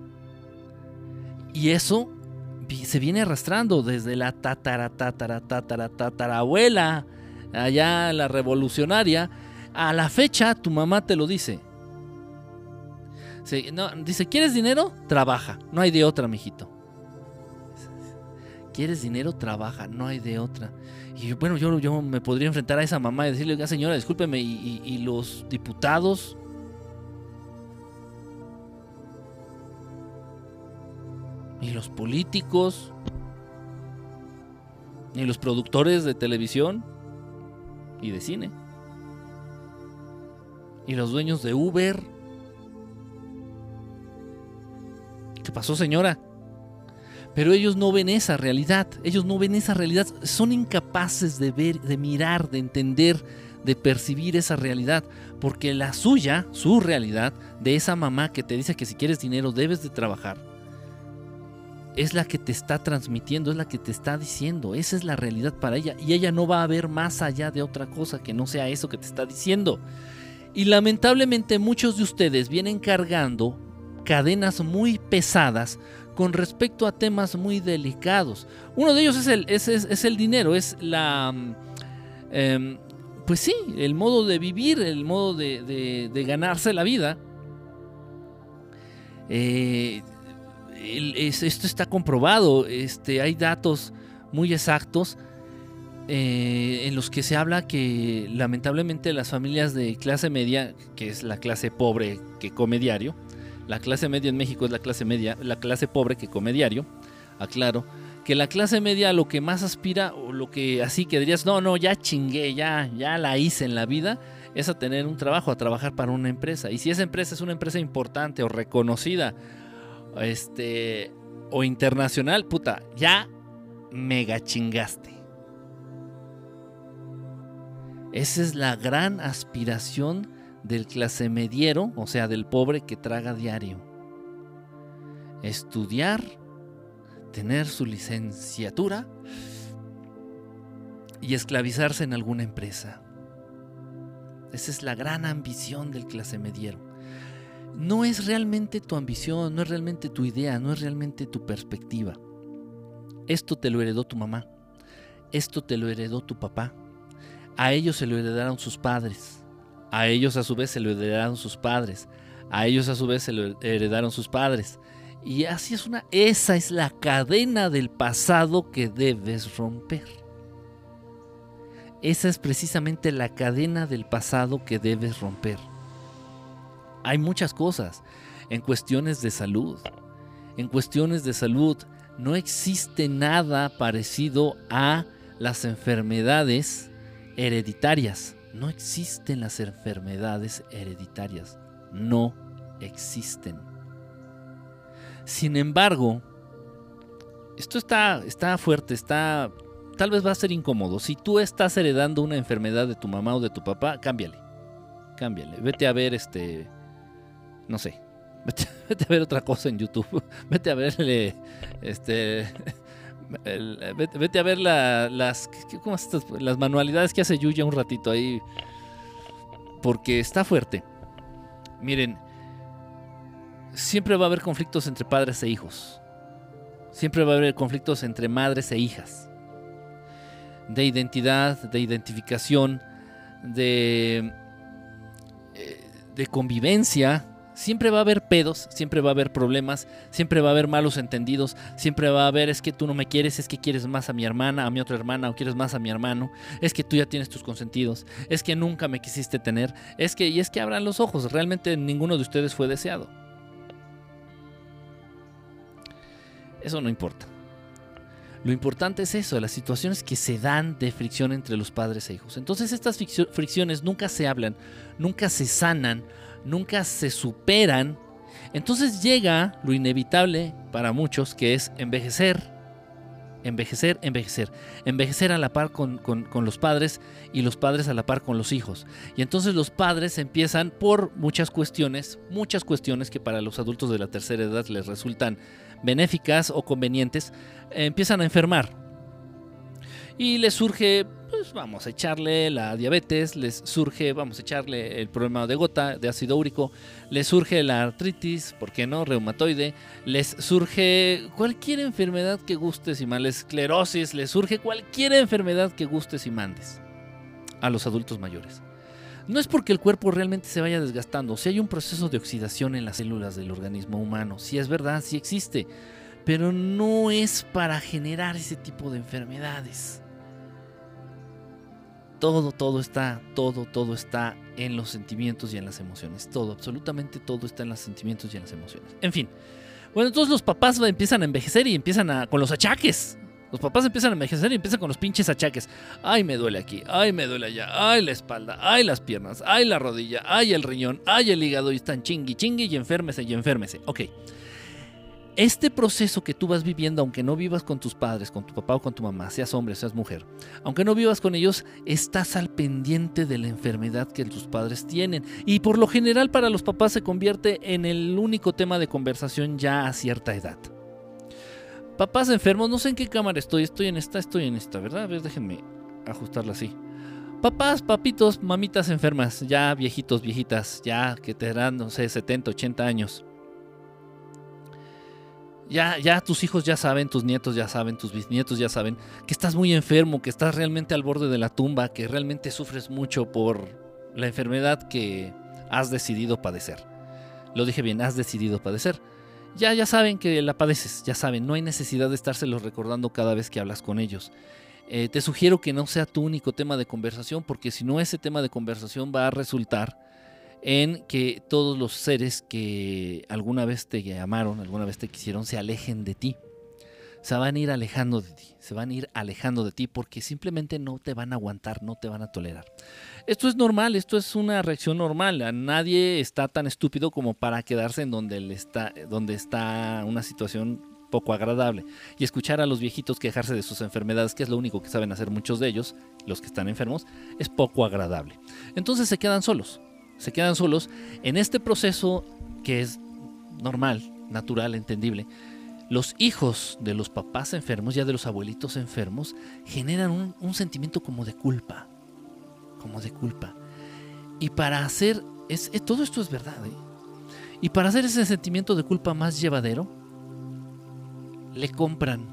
[SPEAKER 1] Y eso se viene arrastrando desde la tatara, tatara, tatara, tatarabuela, allá la revolucionaria. A la fecha, tu mamá te lo dice. dice, ¿quieres dinero? Trabaja. No hay de otra, mijito. ¿Quieres dinero? Trabaja. No hay de otra. Y bueno, yo, yo me podría enfrentar a esa mamá y decirle, señora, discúlpeme, y, los diputados y los políticos y los productores de televisión y de cine y los dueños de Uber. ¿Qué pasó, señora? Pero ellos no ven esa realidad, ellos no ven esa realidad, son incapaces de ver, de mirar, de entender, de percibir esa realidad, porque la suya, su realidad, de esa mamá que te dice que si quieres dinero debes de trabajar, es la que te está transmitiendo, es la que te está diciendo, esa es la realidad para ella, y ella no va a ver más allá de otra cosa que no sea eso que te está diciendo. Y lamentablemente muchos de ustedes vienen cargando cadenas muy pesadas con respecto a temas muy delicados. Uno de ellos es el, es, es, el dinero, es la... Mm, em, pues sí, el modo de vivir, el modo de, de, ganarse la vida. Eh, esto está comprobado, este, hay datos muy exactos. eh, en los que se habla que lamentablemente las familias de clase media, que es la clase pobre que come diario, la clase media en México es la clase media, la clase pobre que come diario, aclaro, que la clase media lo que más aspira, o lo que así que dirías, no, no, ya chingué, ya, ya la hice en la vida, es a tener un trabajo, a trabajar para una empresa. Y si esa empresa es una empresa importante o reconocida, este, o internacional, puta, ya mega chingaste. Esa es la gran aspiración del clase mediero, o sea, del pobre que traga diario. Estudiar, tener su licenciatura y esclavizarse en alguna empresa. Esa es la gran ambición del clase mediero. No es realmente tu ambición, no es realmente tu idea, no es realmente tu perspectiva. Esto te lo heredó tu mamá. Esto te lo heredó tu papá. A ellos se lo heredaron sus padres. A ellos a su vez se lo heredaron sus padres. A ellos a su vez se lo heredaron sus padres. Y así es una... Esa es la cadena del pasado que debes romper. Esa es precisamente la cadena del pasado que debes romper. Hay muchas cosas en cuestiones de salud. En cuestiones de salud no existe nada parecido a las enfermedades hereditarias. No existen las enfermedades hereditarias. No existen. Sin embargo, esto está, está fuerte, está. Tal vez va a ser incómodo. Si tú estás heredando una enfermedad de tu mamá o de tu papá, cámbiale. Cámbiale. Vete a ver este. No sé. Vete, a ver otra cosa en YouTube. Vete a verle. Este. Vete, a ver las, ¿cómo las manualidades que hace Yuya un ratito ahí. Porque está fuerte. Miren, siempre va a haber conflictos entre padres e hijos. Siempre va a haber conflictos entre madres e hijas. De identidad, de identificación, de, eh, de convivencia, Siempre va a haber pedos, siempre va a haber problemas, siempre va a haber malos entendidos, siempre va a haber es que tú no me quieres, es que quieres más a mi hermana, a mi otra hermana, o quieres más a mi hermano, es que tú ya tienes tus consentidos, es que nunca me quisiste tener, es que, y es que abran los ojos, realmente ninguno de ustedes fue deseado. Eso no importa. Lo importante es eso, las situaciones que se dan de fricción entre los padres e hijos. Entonces estas fricciones nunca se hablan, nunca se sanan, nunca se superan. Entonces llega lo inevitable para muchos, que es envejecer, envejecer, envejecer. Envejecer a la par con, los padres y los padres a la par con los hijos. Y entonces los padres empiezan por muchas cuestiones, muchas cuestiones que para los adultos de la tercera edad les resultan benéficas o convenientes, empiezan a enfermar. Y les surge pues vamos a echarle la diabetes, les surge, vamos a echarle el problema de gota, de ácido úrico, les surge la artritis, ¿por qué no? Reumatoide, les surge cualquier enfermedad que gustes y mal, esclerosis, les surge cualquier enfermedad que gustes y mandes a los adultos mayores. No es porque el cuerpo realmente se vaya desgastando, si hay un proceso de oxidación en las células del organismo humano, si es verdad, si existe, pero no es para generar ese tipo de enfermedades todo, todo está, todo, todo está en los sentimientos y en las emociones. Todo, absolutamente todo está en los sentimientos y en las emociones. En fin. Bueno, entonces los papás empiezan a envejecer y empiezan a, con los achaques. Los papás empiezan a envejecer y empiezan con los pinches achaques. Ay, me duele aquí, ay, me duele allá, ay, la espalda, ay, las piernas, ay, la rodilla, ay, el riñón, ay, el hígado y están chingui, chingui y enférmese y enférmese. Ok este proceso que tú vas viviendo, aunque no vivas con tus padres, con tu papá o con tu mamá, seas hombre, seas mujer, aunque no vivas con ellos, estás al pendiente de la enfermedad que tus padres tienen. Y por lo general para los papás se convierte en el único tema de conversación ya a cierta edad. Papás enfermos, no sé en qué cámara estoy, estoy en esta, estoy en esta, ¿verdad? A ver, déjenme ajustarla así. Papás, papitos, mamitas enfermas, ya viejitos, viejitas, ya que te dan, no sé, 70, 80 años ya, ya tus hijos ya saben, tus nietos ya saben, tus bisnietos ya saben que estás muy enfermo, que estás realmente al borde de la tumba, que realmente sufres mucho por la enfermedad que has decidido padecer. Lo dije bien, has decidido padecer. Ya, ya saben que la padeces, ya saben, no hay necesidad de estárselos recordando cada vez que hablas con ellos. eh, te sugiero que no sea tu único tema de conversación, porque si no ese tema de conversación va a resultar en que todos los seres que alguna vez te amaron, alguna vez te quisieron, se alejen de ti. Se van a ir alejando de ti, se van a ir alejando de ti porque simplemente no te van a aguantar, no te van a tolerar. Esto es normal, esto es una reacción normal. Nadie está tan estúpido como para quedarse en donde está una situación poco agradable. Y escuchar a los viejitos quejarse de sus enfermedades, que es lo único que saben hacer muchos de ellos, los que están enfermos, es poco agradable. Entonces se quedan solos, se quedan solos en este proceso que es normal, natural, entendible. Los hijos de los papás enfermos, ya de los abuelitos enfermos, generan un, sentimiento como de culpa, como de culpa. Y para hacer, es, todo esto es verdad, ¿eh? y para hacer ese sentimiento de culpa más llevadero, le compran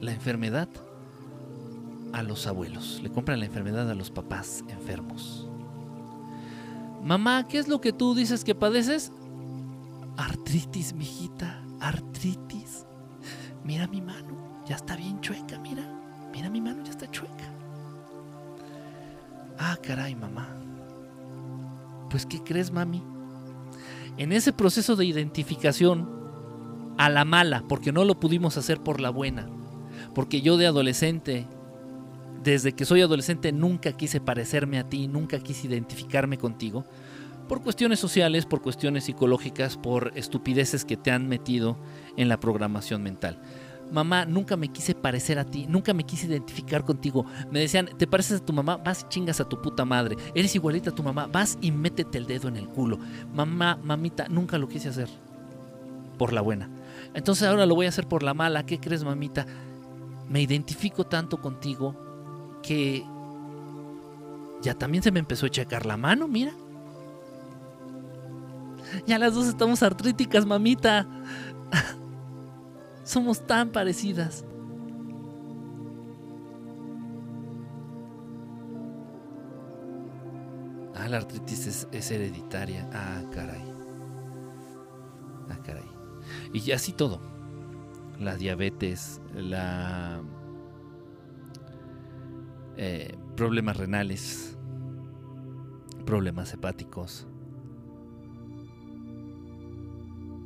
[SPEAKER 1] la enfermedad a los abuelos, le compran la enfermedad a los papás enfermos. Mamá, ¿qué es lo que tú dices que padeces? Artritis, mijita, artritis. Mira mi mano, ya está bien chueca, mira. Mira mi mano, ya está chueca. Ah, caray, mamá. Pues, ¿qué crees, mami? En ese proceso de identificación a la mala, porque no lo pudimos hacer por la buena. Porque yo de adolescente, desde que soy adolescente, nunca quise parecerme a ti, nunca quise identificarme contigo. Por cuestiones sociales, por cuestiones psicológicas, por estupideces que te han metido en la programación mental. Mamá, nunca me quise parecer a ti, nunca me quise identificar contigo. Me decían, ¿te pareces a tu mamá? Vas y chingas a tu puta madre. Eres igualita a tu mamá, vas y métete el dedo en el culo. Mamá, mamita, nunca lo quise hacer. Por la buena. Entonces ahora lo voy a hacer por la mala. ¿Qué crees, mamita? Me identifico tanto contigo que ya también se me empezó a checar la mano, mira. Ya las dos estamos artríticas, mamita. Somos tan parecidas. Ah, la artritis es, hereditaria. Ah, caray. Ah, caray. Y así todo. La diabetes, la eh, problemas renales, problemas hepáticos.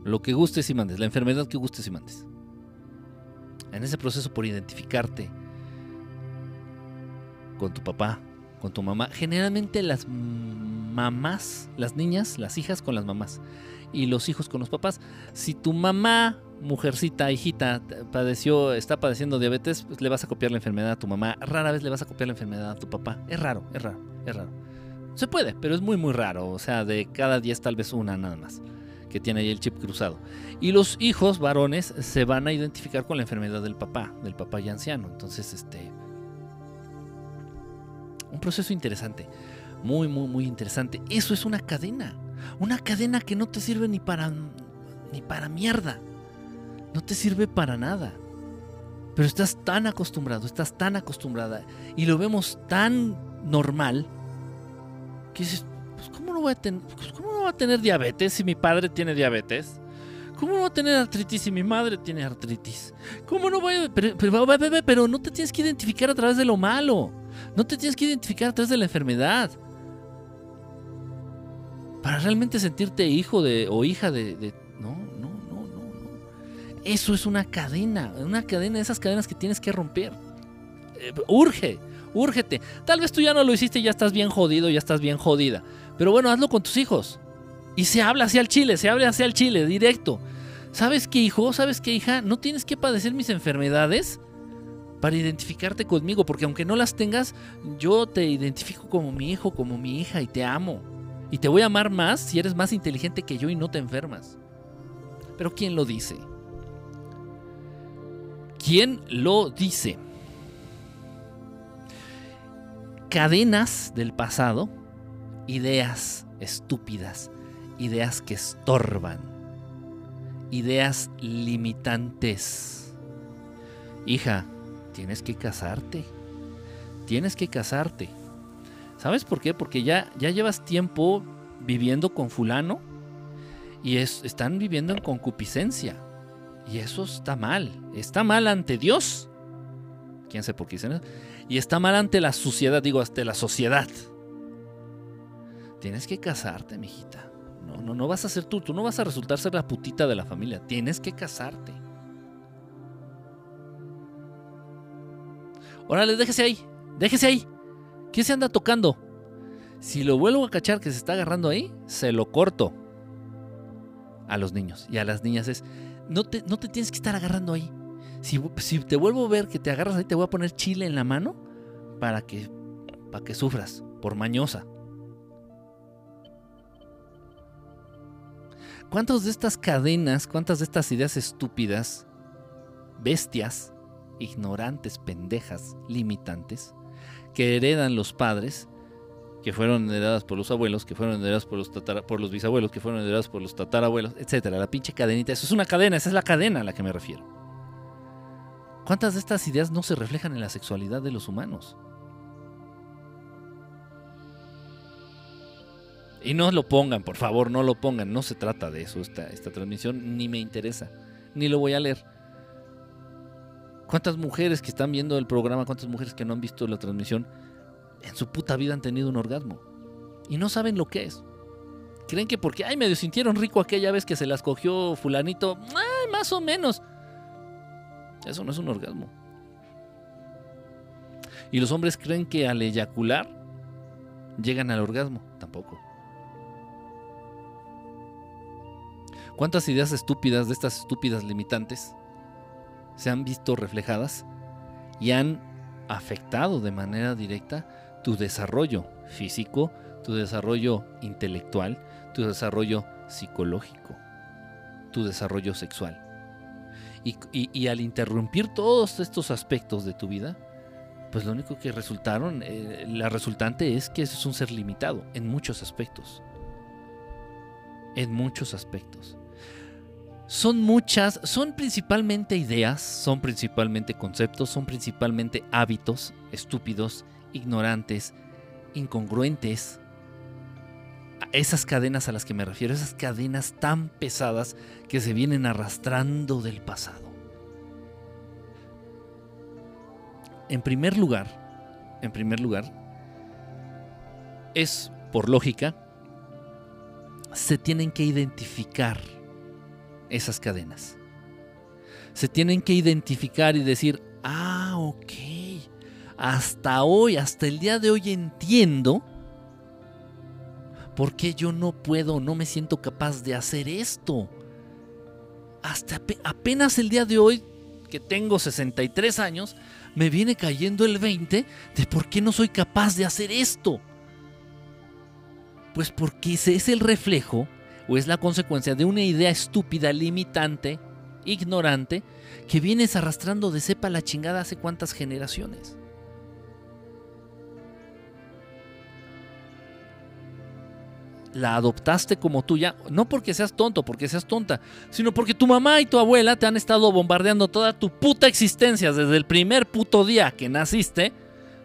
[SPEAKER 1] Lo que gustes y mandes, la enfermedad que gustes y mandes. En ese proceso por identificarte con tu papá, con tu mamá, generalmente las mamás, las niñas, las hijas con las mamás y los hijos con los papás. Si tu mamá, mujercita, hijita, padeció, está padeciendo diabetes, pues le vas a copiar la enfermedad a tu mamá. Rara vez le vas a copiar la enfermedad a tu papá. Es raro, es raro, es raro. Se puede, pero es muy, muy raro. O sea, de cada 10 tal vez una nada más que tiene ahí el chip cruzado. Y los hijos varones se van a identificar con la enfermedad del papá, del papá ya anciano. Entonces, este... Un proceso interesante. Muy, muy, muy interesante. Eso es una cadena. Una cadena que no te sirve ni para ni para mierda. No te sirve para nada. Pero estás tan acostumbrado, estás tan acostumbrada y lo vemos tan normal que dices, pues ¿cómo no voy a tener, pues, ¿cómo no voy a tener diabetes si mi padre tiene diabetes? ¿Cómo no voy a tener artritis si mi madre tiene artritis? ¿Cómo no voy a... Pero, pero, pero no te tienes que identificar a través de lo malo. No te tienes que identificar a través de la enfermedad para realmente sentirte hijo de o hija de, no. Eso es una cadena, una cadena de esas cadenas que tienes que romper. Eh, urge, úrgete. Tal vez tú ya no lo hiciste y ya estás bien jodido, ya estás bien jodida. Pero bueno, hazlo con tus hijos. Y se habla hacia el chile, se habla hacia el chile, directo. ¿Sabes qué, hijo? ¿Sabes qué, hija? No tienes que padecer mis enfermedades para identificarte conmigo, porque aunque no las tengas, yo te identifico como mi hijo, como mi hija y te amo. Y te voy a amar más si eres más inteligente que yo y no te enfermas. Pero ¿quién lo dice? ¿Quién lo dice? Cadenas del pasado, ideas estúpidas, ideas que estorban, ideas limitantes. Hija, tienes que casarte. Tienes que casarte. ¿Sabes por qué? Porque ya, ya llevas tiempo viviendo con fulano y están viviendo en concupiscencia. Y eso está mal. Está mal ante Dios. quién sabe por qué dicen eso. Y está mal ante la sociedad, digo, ante la sociedad. Tienes que casarte, mijita. No, no, no vas a ser tú, tú no vas a resultar ser la putita de la familia. Tienes que casarte. Órale, déjese ahí, déjese ahí. ¿Quién se anda tocando? Si lo vuelvo a cachar que se está agarrando ahí, se lo corto. A los niños y a las niñas es, no te, no te tienes que estar agarrando ahí. Si, si, te vuelvo a ver que te agarras ahí, te voy a poner chile en la mano para que, para que sufras, por mañosa. ¿Cuántas de estas cadenas, cuántas de estas ideas estúpidas, bestias, ignorantes, pendejas, limitantes, que heredan los padres, que fueron heredadas por los abuelos, que fueron heredadas por los, por los bisabuelos, que fueron heredadas por los tatarabuelos, etcétera. La pinche cadenita, eso es una cadena, esa es la cadena a la que me refiero. ¿Cuántas de estas ideas no se reflejan en la sexualidad de los humanos? Y no lo pongan, por favor, no lo pongan. No se trata de eso esta, esta transmisión, ni me interesa, ni lo voy a leer. ¿Cuántas mujeres que están viendo el programa, cuántas mujeres que no han visto la transmisión, en su puta vida han tenido un orgasmo? Y no saben lo que es. Creen que porque, ay, medio sintieron rico aquella vez que se las cogió fulanito, ay, más o menos. Eso no es un orgasmo. Y los hombres creen que al eyacular llegan al orgasmo. Tampoco. ¿Cuántas ideas estúpidas de estas estúpidas limitantes se han visto reflejadas y han afectado de manera directa tu desarrollo físico, tu desarrollo intelectual, tu desarrollo psicológico, tu desarrollo sexual? Y, al interrumpir todos estos aspectos de tu vida, pues lo único que resultaron, eh, la resultante es que es un ser limitado en muchos aspectos. En muchos aspectos son muchas, son principalmente ideas, son principalmente conceptos, son principalmente hábitos estúpidos, ignorantes, incongruentes. Esas cadenas a las que me refiero, esas cadenas tan pesadas que se vienen arrastrando del pasado. En primer lugar, en primer lugar, es por lógica, se tienen que identificar esas cadenas. Se tienen que identificar y decir, ah, ok, hasta hoy, hasta el día de hoy entiendo por qué yo no puedo, no me siento capaz de hacer esto. Hasta apenas el día de hoy, que tengo 63 años, me viene cayendo el 20 de por qué no soy capaz de hacer esto. Pues porque ese es el reflejo o es la consecuencia de una idea estúpida, limitante, ignorante, que vienes arrastrando de cepa la chingada hace cuántas generaciones. La adoptaste como tuya, no porque seas tonto, porque seas tonta, sino porque tu mamá y tu abuela te han estado bombardeando toda tu puta existencia desde el primer puto día que naciste.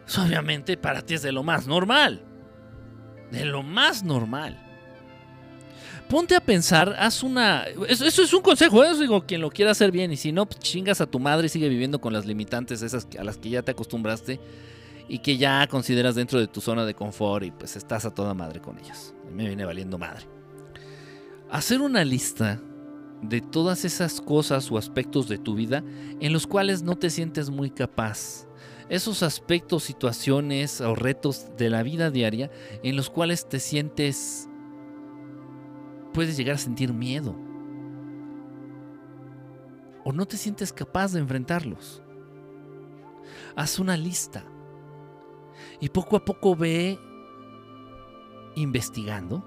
[SPEAKER 1] Pues obviamente para ti es de lo más normal. De lo más normal ponte a pensar, haz una... Eso, es un consejo, ¿eh? eso digo, quien lo quiera hacer bien, y si no, pues chingas a tu madre y sigue viviendo con las limitantes esas a las que ya te acostumbraste y que ya consideras dentro de tu zona de confort y pues estás a toda madre con ellas. Me viene valiendo madre. Hacer una lista de todas esas cosas o aspectos de tu vida en los cuales no te sientes muy capaz. Esos aspectos, situaciones o retos de la vida diaria en los cuales te sientes puedes llegar a sentir miedo. O no te sientes capaz de enfrentarlos. Haz una lista. Y poco a poco ve investigando.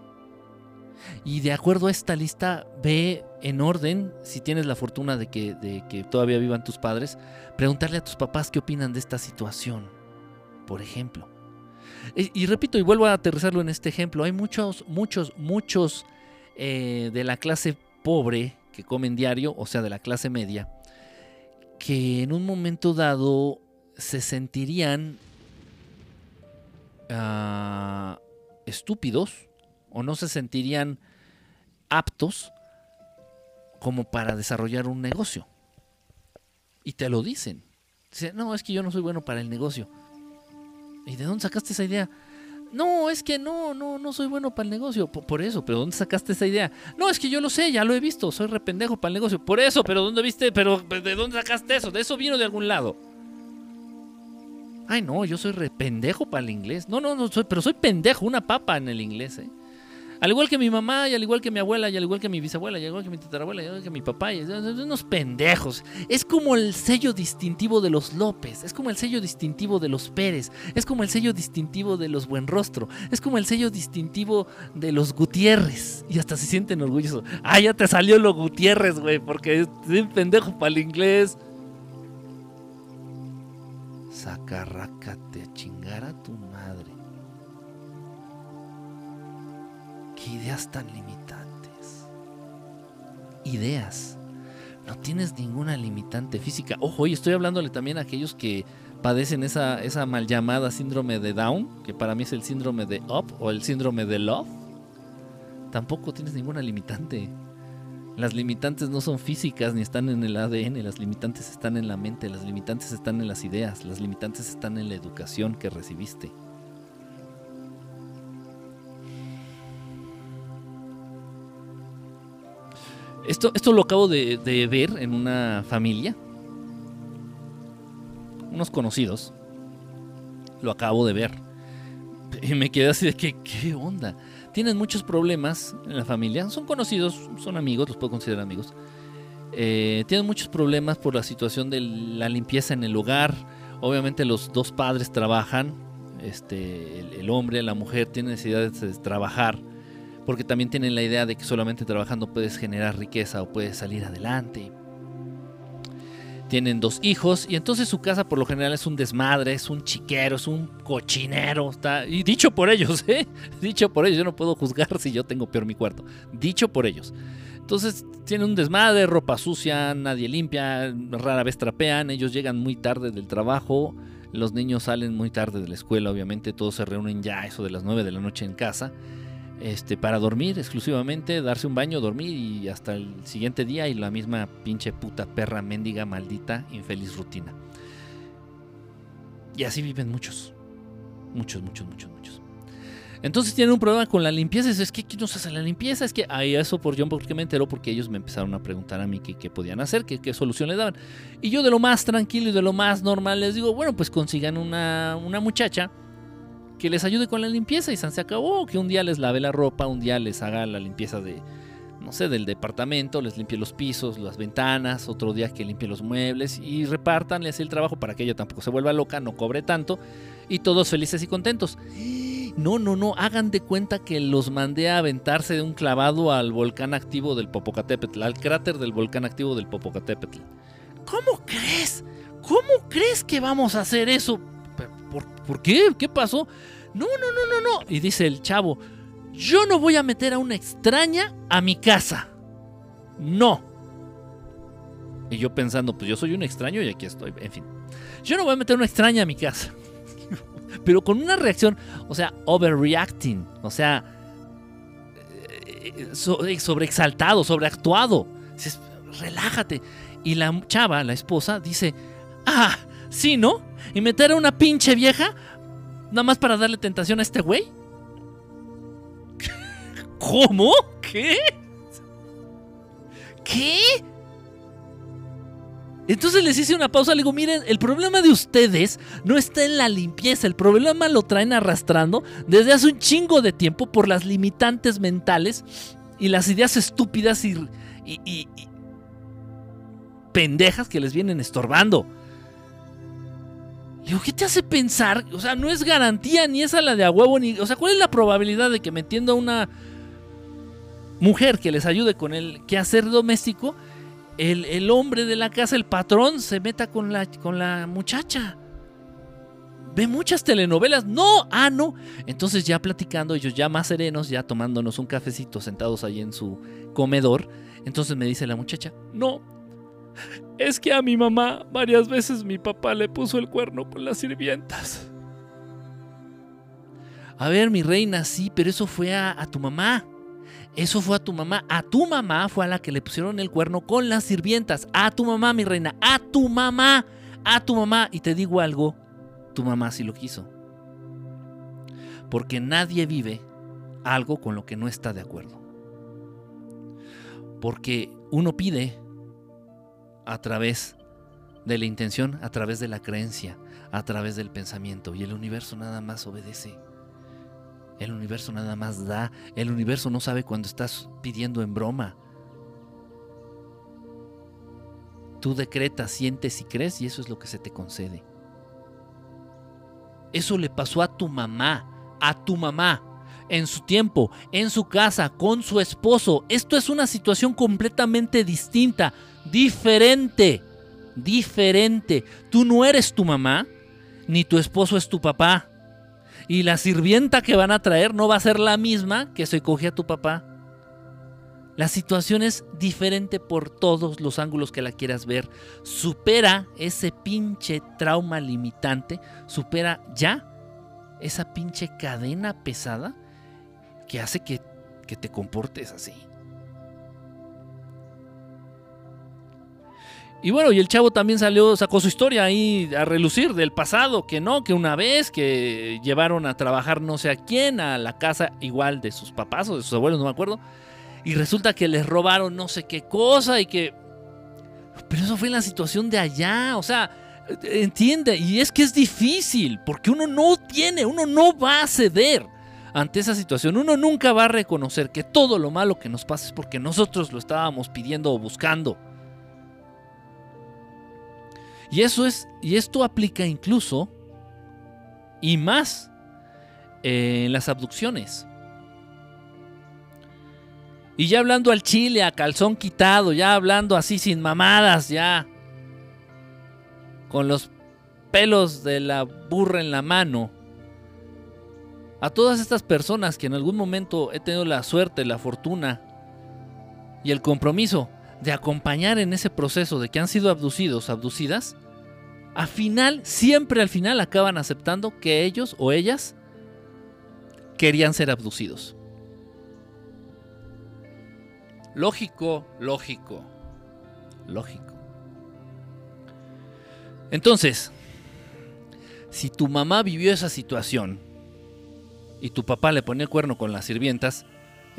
[SPEAKER 1] Y de acuerdo a esta lista, ve en orden, si tienes la fortuna de que, de que todavía vivan tus padres, preguntarle a tus papás qué opinan de esta situación, por ejemplo. Y, repito, y vuelvo a aterrizarlo en este ejemplo, hay muchos, muchos, muchos eh, de la clase pobre que comen diario, o sea, de la clase media, que en un momento dado se sentirían ah, estúpidos o no se sentirían aptos como para desarrollar un negocio. Y te lo dicen. Dice, no, es que yo no soy bueno para el negocio. ¿Y de dónde sacaste esa idea? No, es que no, no, no soy bueno para el negocio. Por, eso, pero ¿dónde sacaste esa idea? No, es que yo lo sé, ya lo he visto, soy rependejo para el negocio. Por eso, pero ¿dónde viste? Pero ¿de dónde sacaste eso? De eso vino de algún lado. Ay, no, yo soy rependejo para el inglés. No, no, no, soy, pero soy pendejo, una papa en el inglés, ¿eh? Al igual que mi mamá, y al igual que mi abuela, y al igual que mi bisabuela, y al igual que mi tatarabuela, y al igual que mi papá, y unos pendejos. Es como el sello distintivo de los López, es como el sello distintivo de los Pérez, es como el sello distintivo de los Buenrostro, es como el sello distintivo de los Gutiérrez. Y hasta se sienten orgullosos. Ah, ya te salió lo Gutiérrez, güey, porque es un pendejo para el inglés. Sacarrácate a chingar a tu ¿Qué ideas tan limitantes? Ideas. No tienes ninguna limitante física. Ojo, y estoy hablándole también a aquellos que padecen esa, esa mal llamada síndrome de Down, que para mí es el síndrome de Up o el síndrome de Love. Tampoco tienes ninguna limitante. Las limitantes no son físicas ni están en el ADN, las limitantes están en la mente, las limitantes están en las ideas, las limitantes están en la educación que recibiste. Esto, esto lo acabo de, ver en una familia. Unos conocidos. Lo acabo de ver. Y me quedé así de que, ¿qué onda? Tienen muchos problemas en la familia. Son conocidos, son amigos, los puedo considerar amigos. Eh, tienen muchos problemas por la situación de la limpieza en el hogar. Obviamente los dos padres trabajan. Este, el, el hombre, la mujer tienen necesidad de trabajar porque también tienen la idea de que solamente trabajando puedes generar riqueza o puedes salir adelante. Tienen dos hijos y entonces su casa por lo general es un desmadre, es un chiquero, es un cochinero. Está, y dicho por ellos, ¿eh? Dicho por ellos, yo no puedo juzgar si yo tengo peor mi cuarto. Dicho por ellos. Entonces tienen un desmadre, ropa sucia, nadie limpia, rara vez trapean, ellos llegan muy tarde del trabajo, los niños salen muy tarde de la escuela, obviamente todos se reúnen ya eso de las 9 de la noche en casa este, para dormir exclusivamente, darse un baño, dormir y hasta el siguiente día y la misma pinche puta perra mendiga maldita infeliz rutina. Y así viven muchos. Muchos, muchos, muchos, muchos. Entonces tienen un problema con la limpieza. Es que ¿quién nos hace la limpieza? Es que ahí eso por John porque me enteró porque ellos me empezaron a preguntar a mí qué, podían hacer, qué, qué, solución le daban. Y yo de lo más tranquilo y de lo más normal les digo, bueno, pues consigan una, una muchacha que les ayude con la limpieza y se acabó, que un día les lave la ropa, un día les haga la limpieza de, no sé, del departamento, les limpie los pisos, las ventanas, otro día que limpie los muebles y repartanles el trabajo para que ella tampoco se vuelva loca, no cobre tanto y todos felices y contentos. No, no, no, hagan de cuenta que los mandé a aventarse de un clavado al volcán activo del Popocatépetl, al cráter del volcán activo del Popocatépetl. ¿Cómo crees? ¿Cómo crees que vamos a hacer eso? ¿Por, qué? ¿Qué pasó? No, no, no, no, no. Y dice el chavo, yo no voy a meter a una extraña a mi casa. No. Y yo pensando, pues yo soy un extraño y aquí estoy. En fin. Yo no voy a meter a una extraña a mi casa. Pero con una reacción, o sea, overreacting. O sea, eh, sobreexaltado, sobreactuado. relájate. Y la chava, la esposa, dice, ah, sí, ¿no? Y meter a una pinche vieja nada más para darle tentación a este güey. ¿Cómo? ¿Qué? ¿Qué? Entonces les hice una pausa, le digo, miren, el problema de ustedes no está en la limpieza, el problema lo traen arrastrando desde hace un chingo de tiempo por las limitantes mentales y las ideas estúpidas y, y pendejas que les vienen estorbando. Digo, ¿qué te hace pensar? O sea, no es garantía ni esa la de a huevo, ni. O sea, ¿cuál es la probabilidad de que metiendo a una mujer que les ayude con el quehacer doméstico, el, el, hombre de la casa, el patrón, se meta con la, con la muchacha? Ve muchas telenovelas. No, ah, no. Entonces, ya platicando, ellos ya más serenos, ya tomándonos un cafecito sentados ahí en su comedor. Entonces me dice la muchacha: No, es que a mi mamá varias veces mi papá le puso el cuerno con las sirvientas. A ver, mi reina, sí, pero eso fue a, tu mamá. Eso fue a tu mamá. A tu mamá fue a la que le pusieron el cuerno con las sirvientas. A tu mamá, mi reina. A tu mamá. a tu mamá. Y te digo algo, tu mamá sí lo quiso. Porque nadie vive algo con lo que no está de acuerdo. Porque uno pide a través de la intención, a través de la creencia, a través del pensamiento. Y el universo nada más obedece. El universo nada más da. El universo no sabe cuando estás pidiendo en broma. Tú decretas, sientes y crees y eso es lo que se te concede. Eso le pasó a tu mamá, a tu mamá, en su tiempo, en su casa, con su esposo. Esto es una situación completamente distinta, diferente, diferente. Tú no eres tu mamá, ni tu esposo es tu papá. Y la sirvienta que van a traer no va a ser la misma que se coge a tu papá. La situación es diferente por todos los ángulos que la quieras ver. Supera ese pinche trauma limitante. Supera ya esa pinche cadena pesada que hace que, que te comportes así. Y bueno, y el chavo también salió, sacó su historia ahí a relucir del pasado, que no, que una vez que llevaron a trabajar no sé a quién a la casa igual de sus papás o de sus abuelos, no me acuerdo, y resulta que les robaron no sé qué cosa y que... Pero eso fue en la situación de allá, o sea, entiende, y es que es difícil, porque uno no tiene, uno no va a ceder ante esa situación, uno nunca va a reconocer que todo lo malo que nos pasa es porque nosotros lo estábamos pidiendo o buscando. Y eso es, y esto aplica incluso y más en las abducciones. Y ya hablando al chile, a calzón quitado, ya hablando así sin mamadas, ya con los pelos de la burra en la mano. A todas estas personas que en algún momento he tenido la suerte, la fortuna y el compromiso de acompañar en ese proceso de que han sido abducidos, abducidas, al final, siempre al final acaban aceptando que ellos o ellas querían ser abducidos. Lógico, lógico, lógico. Entonces, si tu mamá vivió esa situación y tu papá le ponía el cuerno con las sirvientas,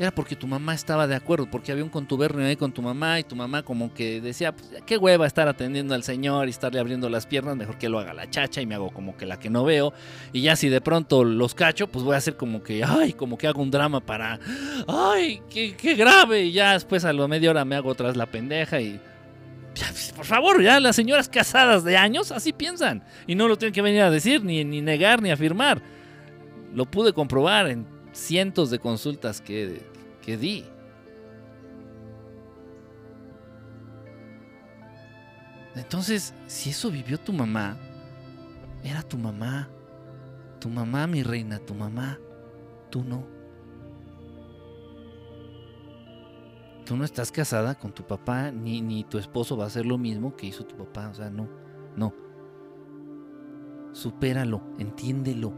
[SPEAKER 1] era porque tu mamá estaba de acuerdo, porque había un contubernio ahí con tu mamá y tu mamá como que decía, pues, qué hueva estar atendiendo al señor y estarle abriendo las piernas, mejor que lo haga la chacha y me hago como que la que no veo. Y ya si de pronto los cacho, pues voy a hacer como que, ay, como que hago un drama para, ay, qué, grave. Y ya después a la media hora me hago otra la pendeja y... Pues, por favor, ya las señoras casadas de años así piensan. Y no lo tienen que venir a decir, ni, ni negar, ni afirmar. Lo pude comprobar en cientos de consultas que, que di. Entonces, si eso vivió tu mamá, era tu mamá. Tu mamá, mi reina, tu mamá. Tú no. Tú no estás casada con tu papá, ni, ni tu esposo va a hacer lo mismo que hizo tu papá. O sea, no, no. Supéralo, entiéndelo.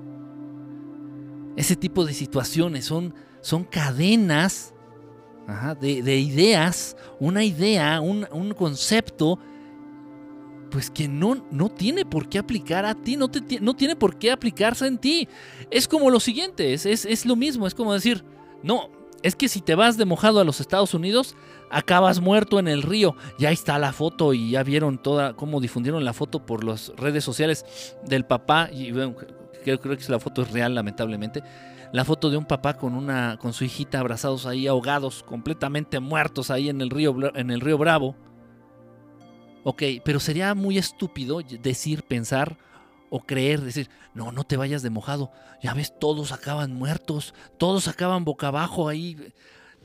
[SPEAKER 1] Ese tipo de situaciones son, son cadenas de, ideas, una idea, un, concepto, pues que no, no, tiene por qué aplicar a ti, no, te, no, tiene por qué aplicarse en ti. Es como lo siguiente, es, es, lo mismo, es como decir, no, es que si te vas de mojado a los Estados Unidos, acabas muerto en el río. Ya está la foto y ya vieron toda cómo difundieron la foto por las redes sociales del papá y bueno, creo que la foto es real, lamentablemente. La foto de un papá con una con su hijita abrazados ahí, ahogados, completamente muertos ahí en el río, en el río Bravo. Ok, pero sería muy estúpido decir, pensar o creer, decir, no, no te vayas de mojado. Ya ves, todos acaban muertos, todos acaban boca abajo ahí.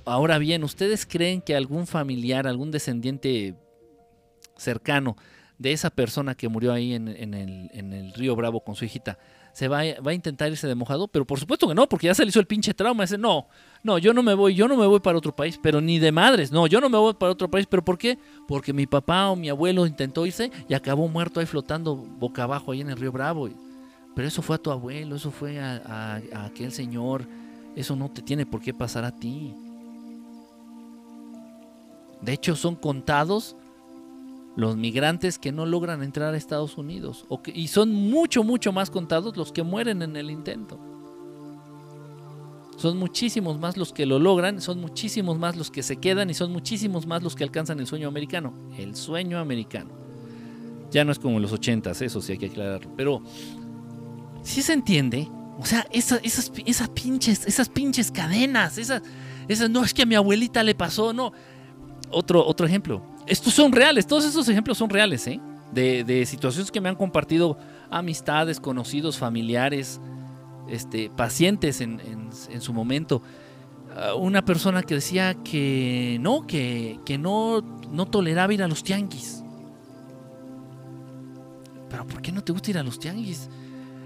[SPEAKER 1] Ahora bien, ¿ustedes creen que algún familiar, algún descendiente cercano de esa persona que murió ahí en, el, en el río Bravo con su hijita, se va, va, a intentar irse de mojado, pero por supuesto que no, porque ya se le hizo el pinche trauma. Dice, no, no, yo no me voy, yo no me voy para otro país, pero ni de madres, no, yo no me voy para otro país, pero ¿por qué? Porque mi papá o mi abuelo intentó irse y acabó muerto ahí flotando boca abajo ahí en el río Bravo. Pero eso fue a tu abuelo, eso fue a aquel señor, eso no te tiene por qué pasar a ti. De hecho, son contados los migrantes que no logran entrar a Estados Unidos. y son mucho, mucho más contados los que mueren en el intento. Son muchísimos más los que lo logran, son muchísimos más los que se quedan y son muchísimos más los que alcanzan el sueño americano. El sueño americano. Ya no es como en los ochentas, eso sí hay que aclararlo. Pero si se entiende. O sea, esas, esas, pinches, esas pinches cadenas, esas, esas, no es que a mi abuelita le pasó, no. Otro, otro ejemplo. Estos son reales, todos esos ejemplos son reales, ¿eh? De, situaciones que me han compartido amistades, conocidos, familiares, este, pacientes en, su momento. Ah, una persona que decía que no, que, no, no toleraba ir a los tianguis. Pero ¿por qué no te gusta ir a los tianguis?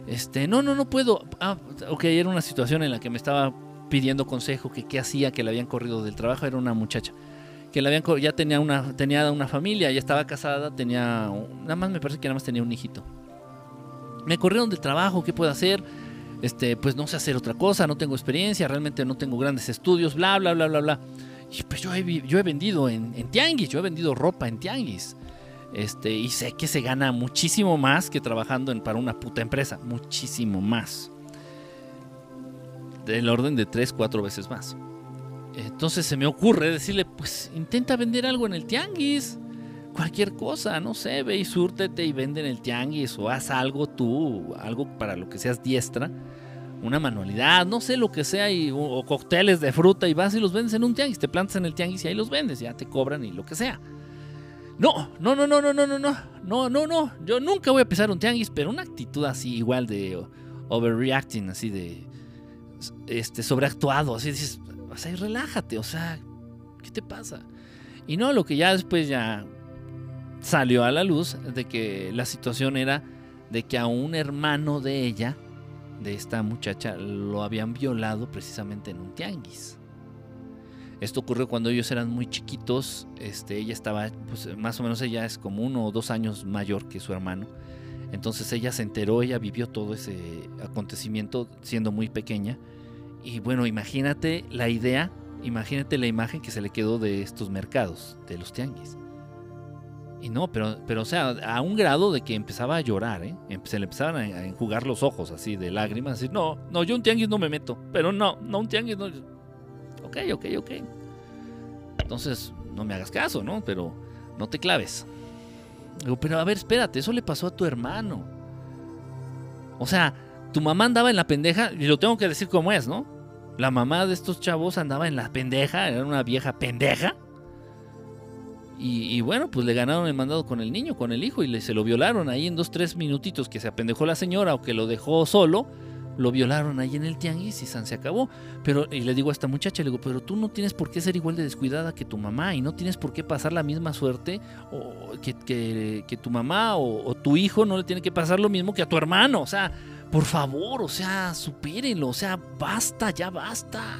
[SPEAKER 1] Este, no, no, no puedo. Ah, ok, era una situación en la que me estaba pidiendo consejo, que qué hacía, que le habían corrido del trabajo, era una muchacha. Que la habían, ya tenía una, tenía una familia, ya estaba casada, tenía, nada más me parece que nada más tenía un hijito. Me corrieron del trabajo, ¿qué puedo hacer? este, pues no sé hacer otra cosa, no tengo experiencia, realmente no tengo grandes estudios, bla, bla, bla, bla, bla. Y pues yo he, yo he vendido en, tianguis, yo he vendido ropa en tianguis. Este, y sé que se gana muchísimo más que trabajando para una puta empresa, muchísimo más. Del orden de 3, 4 veces más. Entonces se me ocurre decirle, pues intenta vender algo en el tianguis. Cualquier cosa, no sé, ve y súrtete y vende en el tianguis o haz algo tú, algo para lo que seas diestra una manualidad, no sé lo que sea, y, o, cócteles de fruta y vas y los vendes en un tianguis, te plantas en el tianguis y ahí los vendes, ya te cobran y lo que sea. No, no, no, no, no, no, no, no, no, no, no, yo nunca voy a pisar un tianguis, pero una actitud así igual de overreacting, así de este sobreactuado, así dices, o sea, relájate, o sea, ¿qué te pasa? Y no, lo que ya después ya salió a la luz de que la situación era de que a un hermano de ella de esta muchacha lo habían violado precisamente en un tianguis. Esto ocurrió cuando ellos eran muy chiquitos. Este, ella estaba, pues más o menos ella es como uno o dos años mayor que su hermano. Entonces ella se enteró, ella vivió todo ese acontecimiento siendo muy pequeña. Y bueno, imagínate la idea, imagínate la imagen que se le quedó de estos mercados, de los tianguis. Y no, pero, pero o sea, a un grado de que empezaba a llorar, ¿eh? Se le empezaban a, enjugar los ojos así de lágrimas, así, no, no, yo un tianguis no me meto, pero no, no un tianguis no. Ok, ok, ok. Entonces, no me hagas caso, ¿no? Pero no te claves. Digo, pero a ver, espérate, eso le pasó a tu hermano. O sea, tu mamá andaba en la pendeja, y lo tengo que decir como es, ¿no? La mamá de estos chavos andaba en la pendeja, era una vieja pendeja. Y, bueno, pues le ganaron el mandado con el niño, con el hijo, y le, se lo violaron ahí en dos, tres minutitos que se apendejó la señora o que lo dejó solo. Lo violaron ahí en el tianguis y San se acabó. Pero, y le digo a esta muchacha, le digo, pero tú no tienes por qué ser igual de descuidada que tu mamá y no tienes por qué pasar la misma suerte o que, tu mamá o, tu hijo no le tiene que pasar lo mismo que a tu hermano. O sea, por favor, o sea, supérenlo, o sea, basta, ya basta.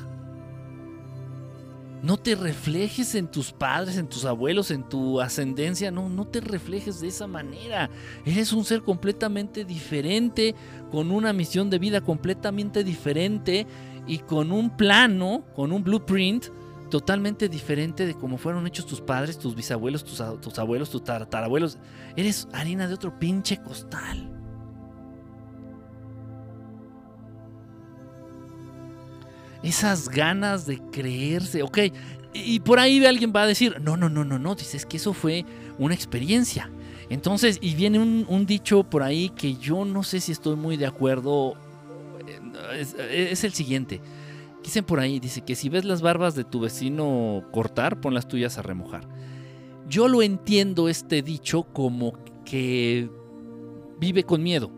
[SPEAKER 1] No te reflejes en tus padres, en tus abuelos, en tu ascendencia. No, no te reflejes de esa manera. Eres un ser completamente diferente, con una misión de vida completamente diferente y con un plano, con un blueprint totalmente diferente de cómo fueron hechos tus padres, tus bisabuelos, tus, tus abuelos, tus tatarabuelos. Eres harina de otro pinche costal. Esas ganas de creerse, ok. Y por ahí alguien va a decir, no, no, no, no, no, dices que eso fue una experiencia. Entonces, y viene un, dicho por ahí que yo no sé si estoy muy de acuerdo, eh, es, el siguiente. Dicen por ahí, dice que si ves las barbas de tu vecino cortar, pon las tuyas a remojar. Yo lo entiendo este dicho como que vive con miedo.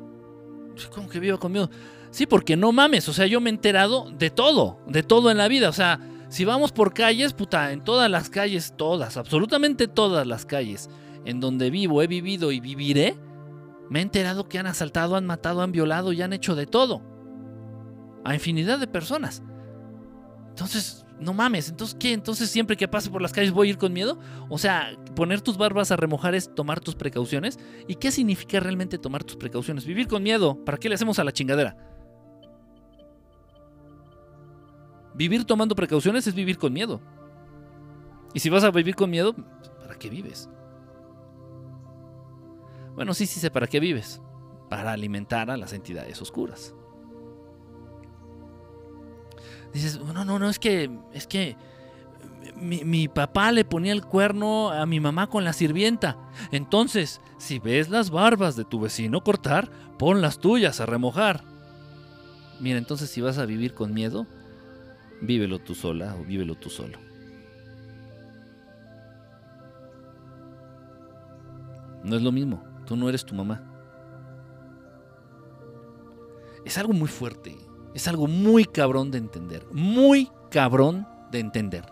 [SPEAKER 1] Como que vive con miedo. Sí, porque no mames, o sea, yo me he enterado de todo, de todo en la vida. O sea, si vamos por calles, puta, en todas las calles, todas, absolutamente todas las calles en donde vivo, he vivido y viviré, me he enterado que han asaltado, han matado, han violado y han hecho de todo. A infinidad de personas. Entonces, no mames, entonces ¿qué? Entonces siempre que pase por las calles voy a ir con miedo. O sea, poner tus barbas a remojar es tomar tus precauciones. ¿Y qué significa realmente tomar tus precauciones? Vivir con miedo. ¿Para qué le hacemos a la chingadera? Vivir tomando precauciones es vivir con miedo. Y si vas a vivir con miedo, ¿para qué vives? Bueno, sí, sí sé para qué vives. Para alimentar a las entidades oscuras. Dices, no, no, no, es que, es que mi, mi, papá le ponía el cuerno a mi mamá con la sirvienta. Entonces, si ves las barbas de tu vecino cortar, pon las tuyas a remojar. Mira, entonces si vas a vivir con miedo, vívelo tú sola o vívelo tú solo. No es lo mismo, tú no eres tu mamá. Es algo muy fuerte, es algo muy cabrón de entender, muy cabrón de entender.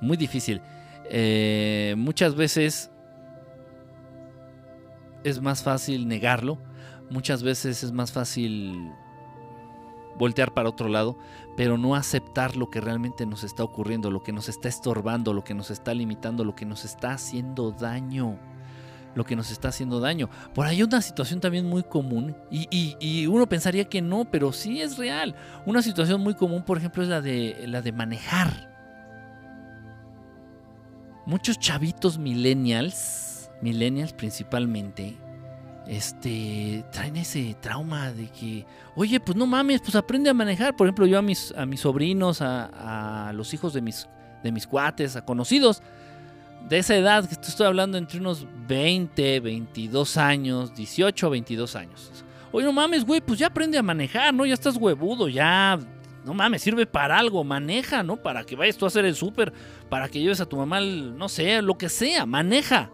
[SPEAKER 1] Muy difícil. Eh, muchas veces es más fácil negarlo, muchas veces es más fácil voltear para otro lado, pero no aceptar lo que realmente nos está ocurriendo, lo que nos está estorbando, lo que nos está limitando, lo que nos está haciendo daño. Lo que nos está haciendo daño. Por ahí una situación también muy común, y, y, uno pensaría que no, pero sí es real. Una situación muy común, por ejemplo, es la de, la de manejar. Muchos chavitos millennials, millennials principalmente, este, traen ese trauma de que, oye, pues no mames, pues aprende a manejar. Por ejemplo, yo a mis, a mis sobrinos, a, los hijos de mis, de mis cuates, a conocidos de esa edad, que estoy hablando entre unos 20, 22 años, 18, 22 años. Oye, no mames, güey, pues ya aprende a manejar, ¿no? Ya estás huevudo, ya no mames, sirve para algo, maneja, ¿no? Para que vayas tú a hacer el súper, para que lleves a tu mamá, no sé, lo que sea, maneja.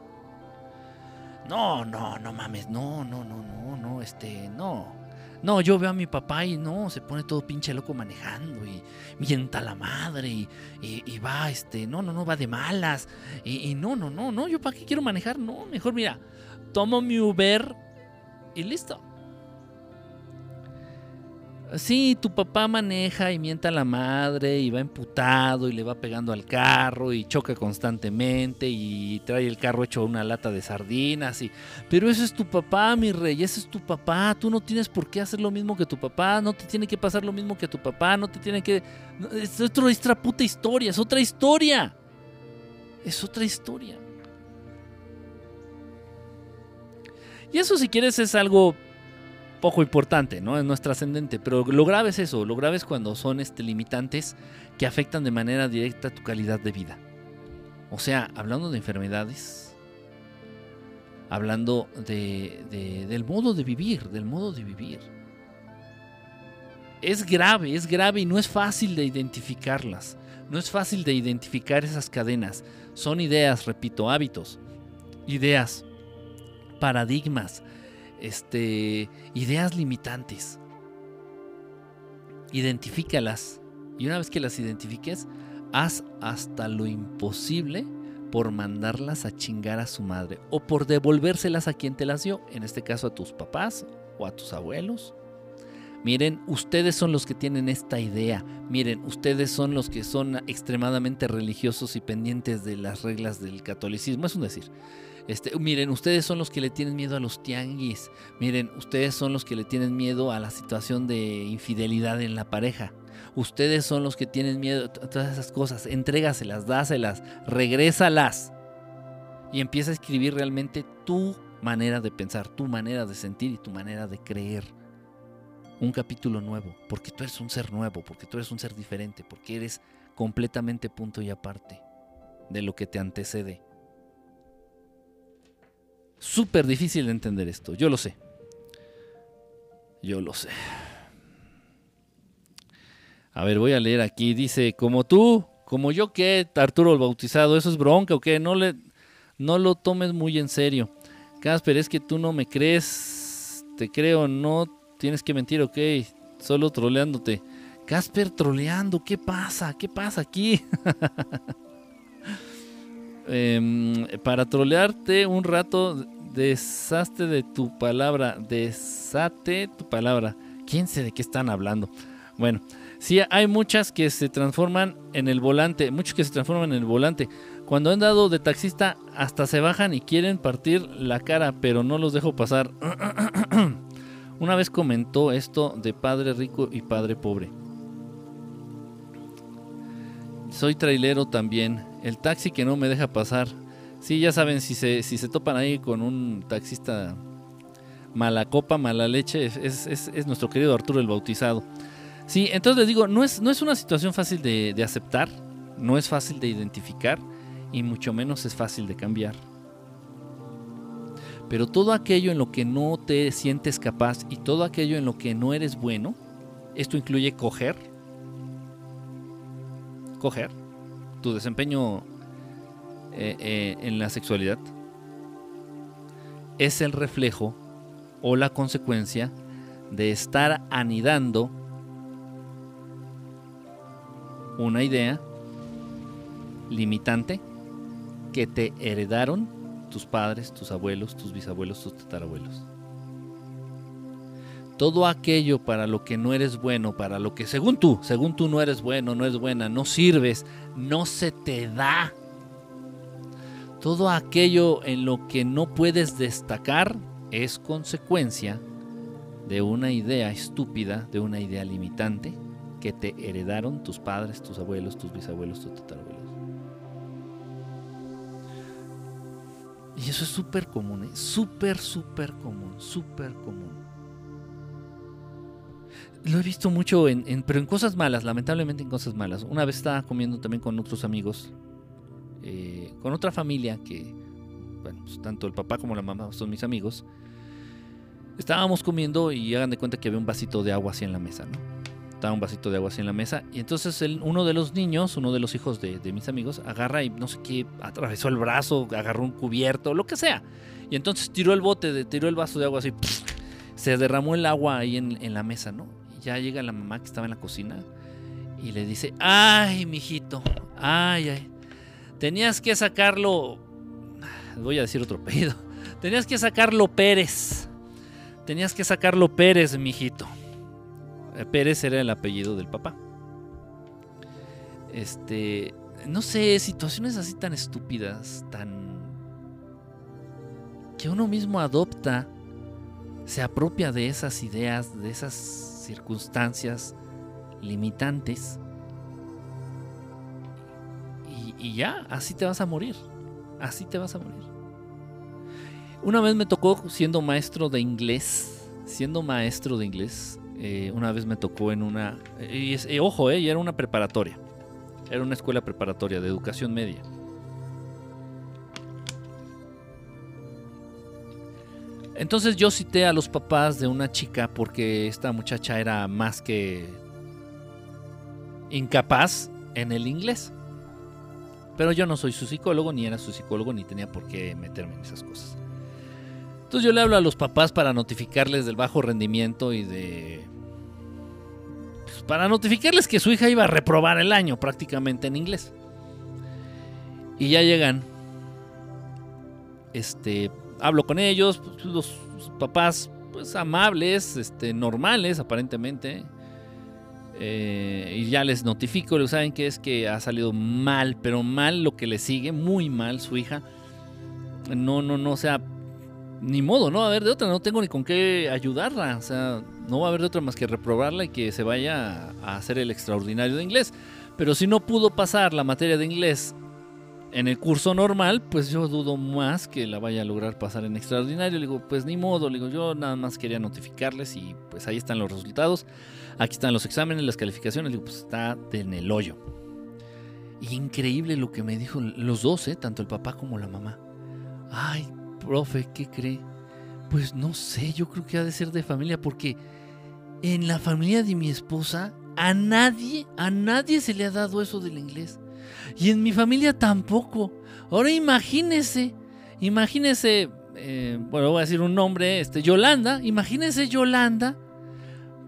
[SPEAKER 1] No, no, no mames, no, no, no, no, no, este, no. No, yo veo a mi papá y no, se pone todo pinche loco manejando y mienta la madre y, y, va, este, no, no, no, va de malas. Y, y, no, no, no, no, yo para qué quiero manejar, no, mejor mira, tomo mi Uber y listo. Sí, tu papá maneja y mienta a la madre y va emputado y le va pegando al carro y choca constantemente y trae el carro hecho una lata de sardinas y pero ese es tu papá, mi rey, ese es tu papá, tú no tienes por qué hacer lo mismo que tu papá, no te tiene que pasar lo mismo que tu papá, no te tiene que es otra puta historia, es otra historia. Es otra historia. Y eso si quieres es algo poco importante, ¿no? No es trascendente, pero lo grave es eso, lo grave es cuando son este, limitantes que afectan de manera directa tu calidad de vida. O sea, hablando de enfermedades, hablando de, del modo de vivir, del modo de vivir. Es grave, es grave y no es fácil de identificarlas. No es fácil de identificar esas cadenas. Son ideas, repito, hábitos, ideas, paradigmas, este, ideas limitantes. Identifícalas. Y una vez que las identifiques, haz hasta lo imposible por mandarlas a chingar a su madre o por devolvérselas a quien te las dio, en este caso a tus papás o a tus abuelos. Miren, ustedes son los que tienen esta idea. Miren, ustedes son los que son extremadamente religiosos y pendientes de las reglas del catolicismo. Es un decir. Este, miren, ustedes son los que le tienen miedo a los tianguis. Miren, ustedes son los que le tienen miedo a la situación de infidelidad en la pareja. Ustedes son los que tienen miedo a todas esas cosas. Entrégaselas, dáselas, regrésalas. Y empieza a escribir realmente tu manera de pensar, tu manera de sentir y tu manera de creer. Un capítulo nuevo, porque tú eres un ser nuevo, porque tú eres un ser diferente, porque eres completamente punto y aparte de lo que te antecede súper difícil de entender esto. Yo lo sé. Yo lo sé. A ver, voy a leer aquí. Dice, como tú, como yo que, Arturo el Bautizado, ¿eso es bronca o qué? No, le, no lo tomes muy en serio. Casper, es que tú no me crees. Te creo, no tienes que mentir, ok. Solo troleándote. Casper troleando, ¿qué pasa? ¿Qué pasa aquí? Em, para trolearte un rato Deshaste de tu palabra. Desate tu palabra. ¿Quién sé de qué están hablando? Bueno, sí, hay muchas que se transforman en el volante. Muchos que se transforman en el volante. Cuando han dado de taxista, hasta se bajan y quieren partir la cara, pero no los dejo pasar. Una vez comentó esto de padre rico y padre pobre. Soy trailero también. El taxi que no me deja pasar Sí, ya saben, si se, si se topan ahí con un taxista mala copa, mala leche, es, nuestro querido Arturo el Bautizado. Sí, entonces les digo, no es, no es una situación fácil de, de aceptar, no es fácil de identificar y mucho menos es fácil de cambiar. Pero todo aquello en lo que no te sientes capaz y todo aquello en lo que no eres bueno, esto incluye coger, coger, tu desempeño eh, eh, en la sexualidad, es el reflejo o la consecuencia de estar anidando una idea limitante que te heredaron tus padres, tus abuelos, tus bisabuelos, tus tatarabuelos. Todo aquello para lo que no eres bueno, para lo que según tú, según tú no eres bueno, no eres buena, no sirves, no se te da. Todo aquello en lo que no puedes destacar es consecuencia de una idea estúpida, de una idea limitante que te heredaron tus padres, tus abuelos, tus bisabuelos, tus tatarabuelos. Y eso es súper común, ¿eh? súper, súper común, súper común. Lo he visto mucho, en, pero en cosas malas, lamentablemente en cosas malas. Una vez estaba comiendo también con otros amigos, eh, con otra familia que, bueno, pues, tanto el papá como la mamá son mis amigos. Estábamos comiendo y hagan de cuenta que había un vasito de agua así en la mesa, ¿no? estaba un vasito de agua así en la mesa. Y entonces uno de los niños, uno de los hijos de, mis amigos, agarra y no sé qué, atravesó el brazo, agarró un cubierto, lo que sea. Y entonces tiró el bote, tiró el vaso de agua así, se derramó el agua ahí en, la mesa, ¿no? Ya llega la mamá que estaba en la cocina y le dice, ay, mijito, ay, ay, tenías que sacarlo, voy a decir otro pedido, tenías que sacarlo Pérez, tenías que sacarlo Pérez, mijito. Eh, Pérez era el apellido del papá. Este, no sé, situaciones así tan estúpidas, tan que uno mismo adopta, se apropia de esas ideas, de esas circunstancias limitantes. Y, y ya, así te vas a morir. Así te vas a morir. Una vez me tocó siendo maestro de inglés, siendo maestro de inglés, eh, una vez me tocó en una... Y, ojo, eh, era una preparatoria. Era una escuela preparatoria de educación media. Entonces yo cité a los papás de una chica porque esta muchacha era más que incapaz en el inglés. Pero yo no soy su psicólogo, ni era su psicólogo, ni tenía por qué meterme en esas cosas. Entonces yo le hablo a los papás para notificarles del bajo rendimiento y de... Pues, para notificarles que su hija iba a reprobar el año prácticamente en inglés. Y ya llegan. Este, hablo con ellos, pues, los papás pues amables, este, normales aparentemente. Eh, y ya les notifico, saben que es que ha salido mal, pero mal lo que le sigue, muy mal su hija. No, no, no, o sea, ni modo, no va a haber de otra, no tengo ni con qué ayudarla, o sea, no va a haber de otra más que reprobarla y que se vaya a hacer el extraordinario de inglés. Pero si no pudo pasar la materia de inglés en el curso normal, pues yo dudo más que la vaya a lograr pasar en extraordinario. Le digo, pues ni modo, le digo, yo nada más quería notificarles y pues ahí están los resultados. Aquí están los exámenes, las calificaciones, le digo, pues está en el hoyo. Y increíble lo que me dijo los dos, ¿eh? tanto el papá como la mamá. Ay, profe, ¿qué cree? Pues no sé, yo creo que ha de ser de familia porque en la familia de mi esposa a nadie, a nadie se le ha dado eso del inglés. Y en mi familia tampoco. Ahora imagínese, imagínese, eh, bueno, voy a decir un nombre, este, Yolanda, imagínese Yolanda,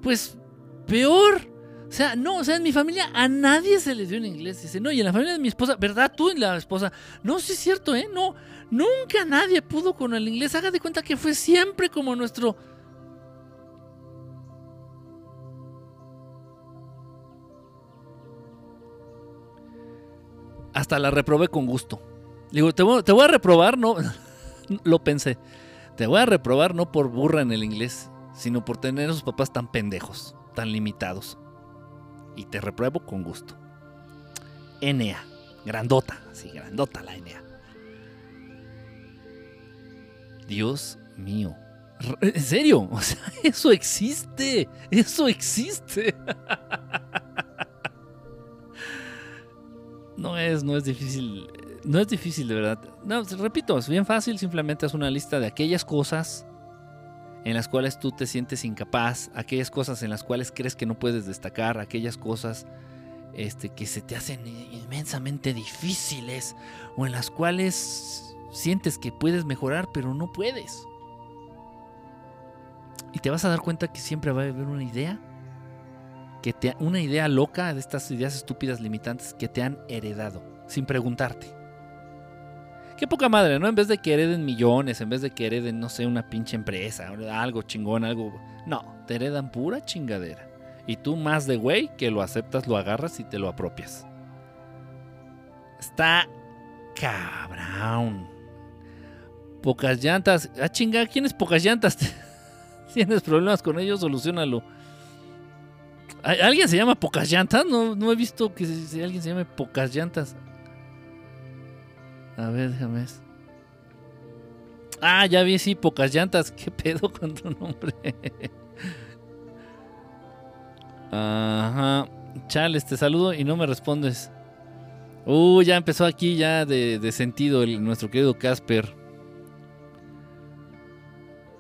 [SPEAKER 1] pues peor. O sea, no, o sea, en mi familia a nadie se le dio en inglés. Dice, no, y en la familia de mi esposa, ¿verdad? Tú y la esposa. No, sí es cierto, ¿eh? No, nunca nadie pudo con el inglés. Haga de cuenta que fue siempre como nuestro... Hasta la reprobé con gusto. Digo, te voy, te voy a reprobar, no, lo pensé. Te voy a reprobar no por burra en el inglés, sino por tener a esos papás tan pendejos, tan limitados y te repruebo con gusto. NA, grandota, sí, grandota la NA. Dios mío. En serio, o sea, eso existe. Eso existe. No es, no es difícil. No es difícil, de verdad. No, repito, es bien fácil. Simplemente es una lista de aquellas cosas en las cuales tú te sientes incapaz, aquellas cosas en las cuales crees que no puedes destacar, aquellas cosas este, que se te hacen inmensamente difíciles o en las cuales sientes que puedes mejorar pero no puedes. Y te vas a dar cuenta que siempre va a haber una idea, que te, una idea loca de estas ideas estúpidas limitantes que te han heredado, sin preguntarte. Qué poca madre, ¿no? En vez de que hereden millones, en vez de que hereden, no sé, una pinche empresa, algo chingón, algo... No, te heredan pura chingadera. Y tú más de güey que lo aceptas, lo agarras y te lo apropias. Está cabrón. Pocas llantas. Ah, chinga, ¿quién es pocas llantas? ¿Tienes problemas con ellos? Solucionalo. ¿Alguien se llama pocas llantas? No, no he visto que alguien se llame pocas llantas. A ver, déjame. Ah, ya vi, sí, pocas llantas. ¿Qué pedo con tu nombre? Ajá. Chales, te saludo y no me respondes. Uh, ya empezó aquí ya de, sentido el, nuestro querido Casper.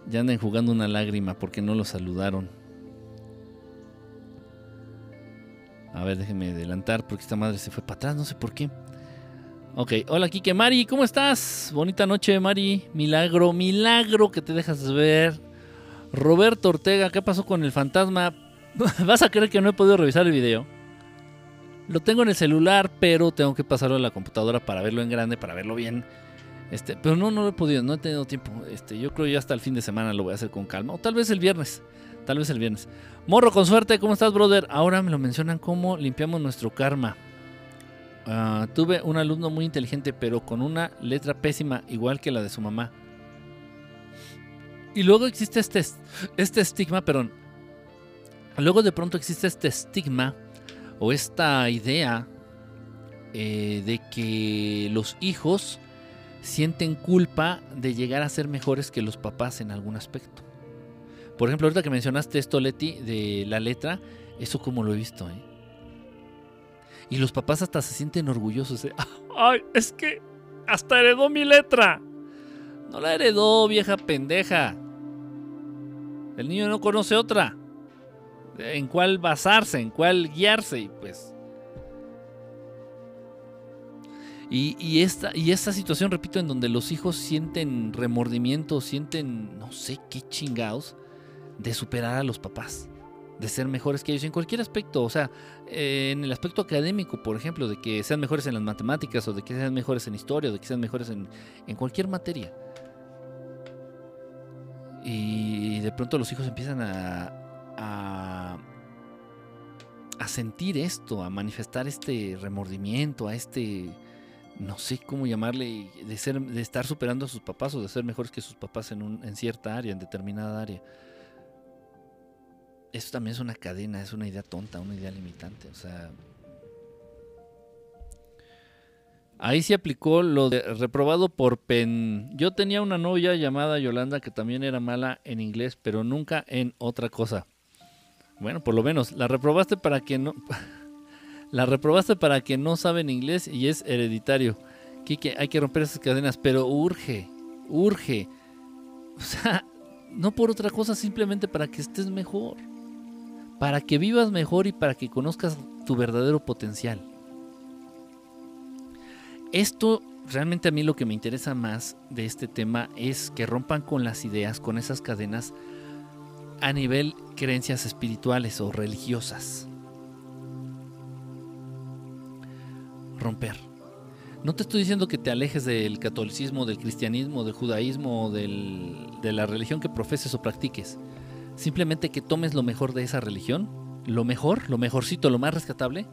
[SPEAKER 1] Ya andan jugando una lágrima porque no lo saludaron. A ver, déjenme adelantar porque esta madre se fue para atrás, no sé por qué. Ok, hola Kike Mari, ¿cómo estás? Bonita noche, Mari. Milagro, milagro que te dejas ver. Roberto Ortega, ¿qué pasó con el fantasma? Vas a creer que no he podido revisar el video. Lo tengo en el celular, pero tengo que pasarlo a la computadora para verlo en grande, para verlo bien. Este, pero no, no lo he podido, no he tenido tiempo. Este, yo creo que ya hasta el fin de semana lo voy a hacer con calma. O tal vez el viernes. Tal vez el viernes. Morro, con suerte, ¿cómo estás, brother? Ahora me lo mencionan cómo limpiamos nuestro karma. Ah, tuve un alumno muy inteligente, pero con una letra pésima, igual que la de su mamá. Y luego existe este, este estigma, perdón, Luego de pronto existe este estigma o esta idea eh, de que los hijos sienten culpa de llegar a ser mejores que los papás en algún aspecto. Por ejemplo, ahorita que mencionaste esto, Leti, de la letra, eso como lo he visto, ¿eh? Y los papás hasta se sienten orgullosos. De, ¡Ay, es que hasta heredó mi letra! No la heredó, vieja pendeja. El niño no conoce otra en cuál basarse, en cuál guiarse y pues... Y, esta, y esta situación, repito, en donde los hijos sienten remordimiento, sienten no sé qué chingados de superar a los papás, de ser mejores que ellos en cualquier aspecto, o sea, eh, en el aspecto académico, por ejemplo, de que sean mejores en las matemáticas o de que sean mejores en historia o de que sean mejores en, en cualquier materia. Y de pronto los hijos empiezan a, a, sentir esto, a manifestar este remordimiento, a este, no sé cómo llamarle, de, ser, de estar superando a sus papás o de ser mejores que sus papás en, un, en cierta área, en determinada área. Eso también es una cadena, es una idea tonta, una idea limitante. O sea, Ahí se aplicó lo de reprobado por pen. Yo tenía una novia llamada Yolanda que también era mala en inglés, pero nunca en otra cosa. Bueno, por lo menos, la reprobaste para que no. la reprobaste para que no saben inglés y es hereditario. Kike, hay que romper esas cadenas, pero urge, urge. O sea, no por otra cosa, simplemente para que estés mejor. Para que vivas mejor y para que conozcas tu verdadero potencial. Esto realmente a mí lo que me interesa más de este tema es que rompan con las ideas, con esas cadenas a nivel creencias espirituales o religiosas. Romper. No te estoy diciendo que te alejes del catolicismo, del cristianismo, del judaísmo o de la religión que profeses o practiques. Simplemente que tomes lo mejor de esa religión, lo mejor, lo mejorcito, lo más rescatable,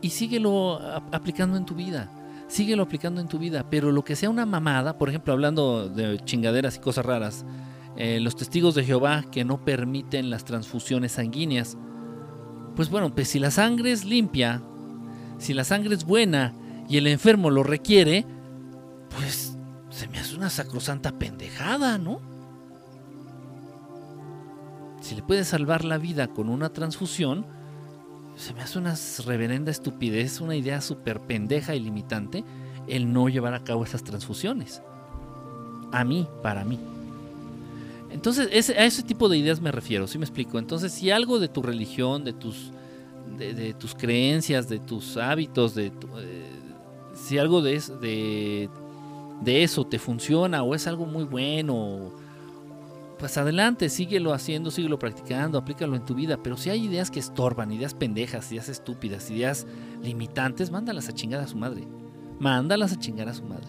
[SPEAKER 1] y síguelo aplicando en tu vida. Síguelo aplicando en tu vida. Pero lo que sea una mamada, por ejemplo, hablando de chingaderas y cosas raras, eh, los testigos de Jehová que no permiten las transfusiones sanguíneas. Pues bueno, pues si la sangre es limpia, si la sangre es buena y el enfermo lo requiere, pues se me hace una sacrosanta pendejada, ¿no? Si le puedes salvar la vida con una transfusión, se me hace una reverenda estupidez, una idea súper pendeja y limitante el no llevar a cabo esas transfusiones. A mí, para mí. Entonces, a ese tipo de ideas me refiero, ¿sí me explico? Entonces, si algo de tu religión, de tus, de, tus creencias, de tus hábitos, de eh, si algo de, de eso te funciona o es algo muy bueno, pues adelante, síguelo haciendo, síguelo practicando, aplícalo en tu vida. Pero si hay ideas que estorban, ideas pendejas, ideas estúpidas, ideas limitantes, mándalas a chingar a su madre. Mándalas a chingar a su madre.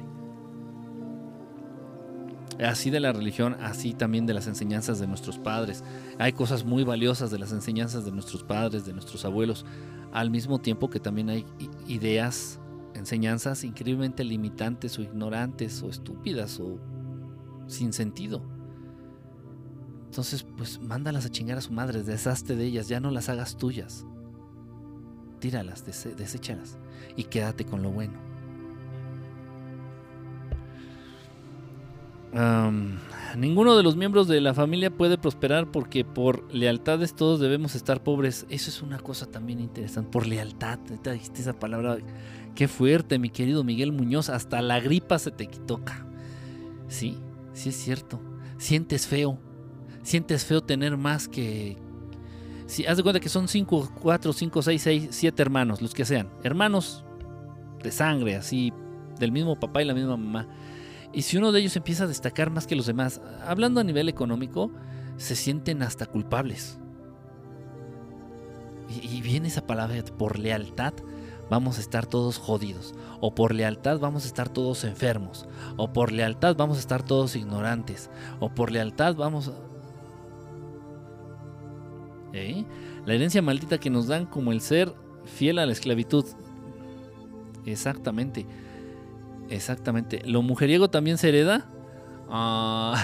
[SPEAKER 1] Así de la religión, así también de las enseñanzas de nuestros padres. Hay cosas muy valiosas de las enseñanzas de nuestros padres, de nuestros abuelos, al mismo tiempo que también hay ideas, enseñanzas increíblemente limitantes o ignorantes o estúpidas o sin sentido. Entonces, pues mándalas a chingar a su madre, deshazte de ellas, ya no las hagas tuyas. Tíralas, deséchalas y quédate con lo bueno. ninguno de los miembros de la familia puede prosperar porque por lealtades todos debemos estar pobres. Eso es una cosa también interesante. Por lealtad, dijiste esa palabra. Qué fuerte, mi querido Miguel Muñoz. Hasta la gripa se te toca. Sí, sí es cierto. Sientes feo. Sientes feo tener más que... Si haz de cuenta que son 5, 4, 5, 6, 6, 7 hermanos, los que sean. Hermanos de sangre, así, del mismo papá y la misma mamá y si uno de ellos empieza a destacar más que los demás, hablando a nivel económico, se sienten hasta culpables. Y, viene esa palabra, por lealtad vamos a estar todos jodidos. O por lealtad vamos a estar todos enfermos. O por lealtad vamos a estar todos ignorantes. O por lealtad vamos a... ¿Eh? La herencia maldita que nos dan como el ser fiel a la esclavitud. Exactamente. Exactamente. ¿Lo mujeriego también se hereda? Ah,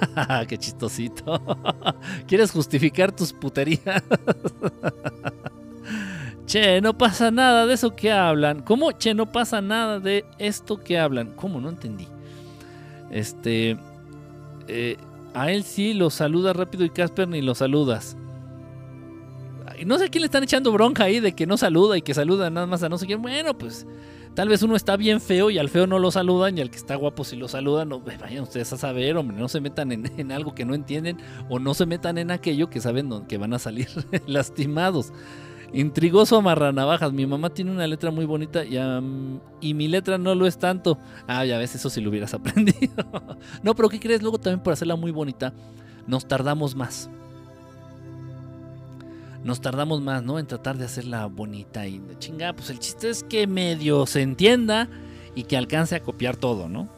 [SPEAKER 1] qué chistosito. ¿Quieres justificar tus puterías? che, no pasa nada de eso que hablan. ¿Cómo? Che, no pasa nada de esto que hablan. ¿Cómo? No entendí. Este. Eh, a él sí lo saluda rápido y Casper ni lo saludas. No sé a quién le están echando bronca ahí de que no saluda y que saluda nada más a no sé quién. Bueno, pues Tal vez uno está bien feo y al feo no lo saludan y al que está guapo si lo saludan. No, vayan ustedes a saber, hombre, no se metan en, algo que no entienden o no se metan en aquello que saben que van a salir lastimados. Intrigoso amarranavajas. Mi mamá tiene una letra muy bonita y, y, mi letra no lo es tanto. Ah, ya ves, eso si lo hubieras aprendido. no, pero ¿qué crees? Luego también por hacerla muy bonita nos tardamos más nos tardamos más, ¿no? En tratar de hacerla bonita y chinga. Pues el chiste es que medio se entienda y que alcance a copiar todo, ¿no?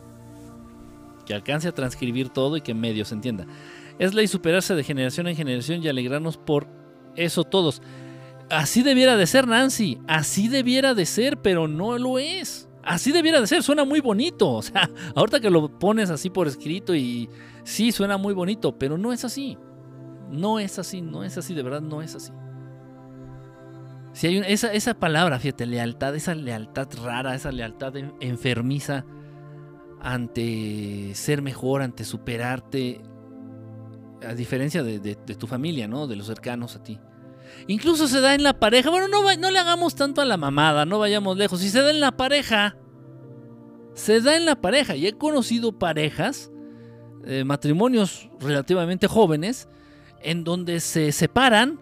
[SPEAKER 1] Que alcance a transcribir todo y que medio se entienda. Es ley superarse de generación en generación y alegrarnos por eso todos. Así debiera de ser, Nancy. Así debiera de ser, pero no lo es. Así debiera de ser, suena muy bonito. O sea, ahorita que lo pones así por escrito y sí, suena muy bonito, pero no es así. No es así, no es así, de verdad no es así. Si hay esa, esa palabra, fíjate, lealtad, esa lealtad rara, esa lealtad enfermiza ante ser mejor, ante superarte, a diferencia de, tu familia, ¿no? De los cercanos a ti. Incluso se da en la pareja. Bueno, no, no le hagamos tanto a la mamada, no vayamos lejos. Si se da en la pareja, se da en la pareja. Y he conocido parejas, eh, matrimonios relativamente jóvenes, en donde se separan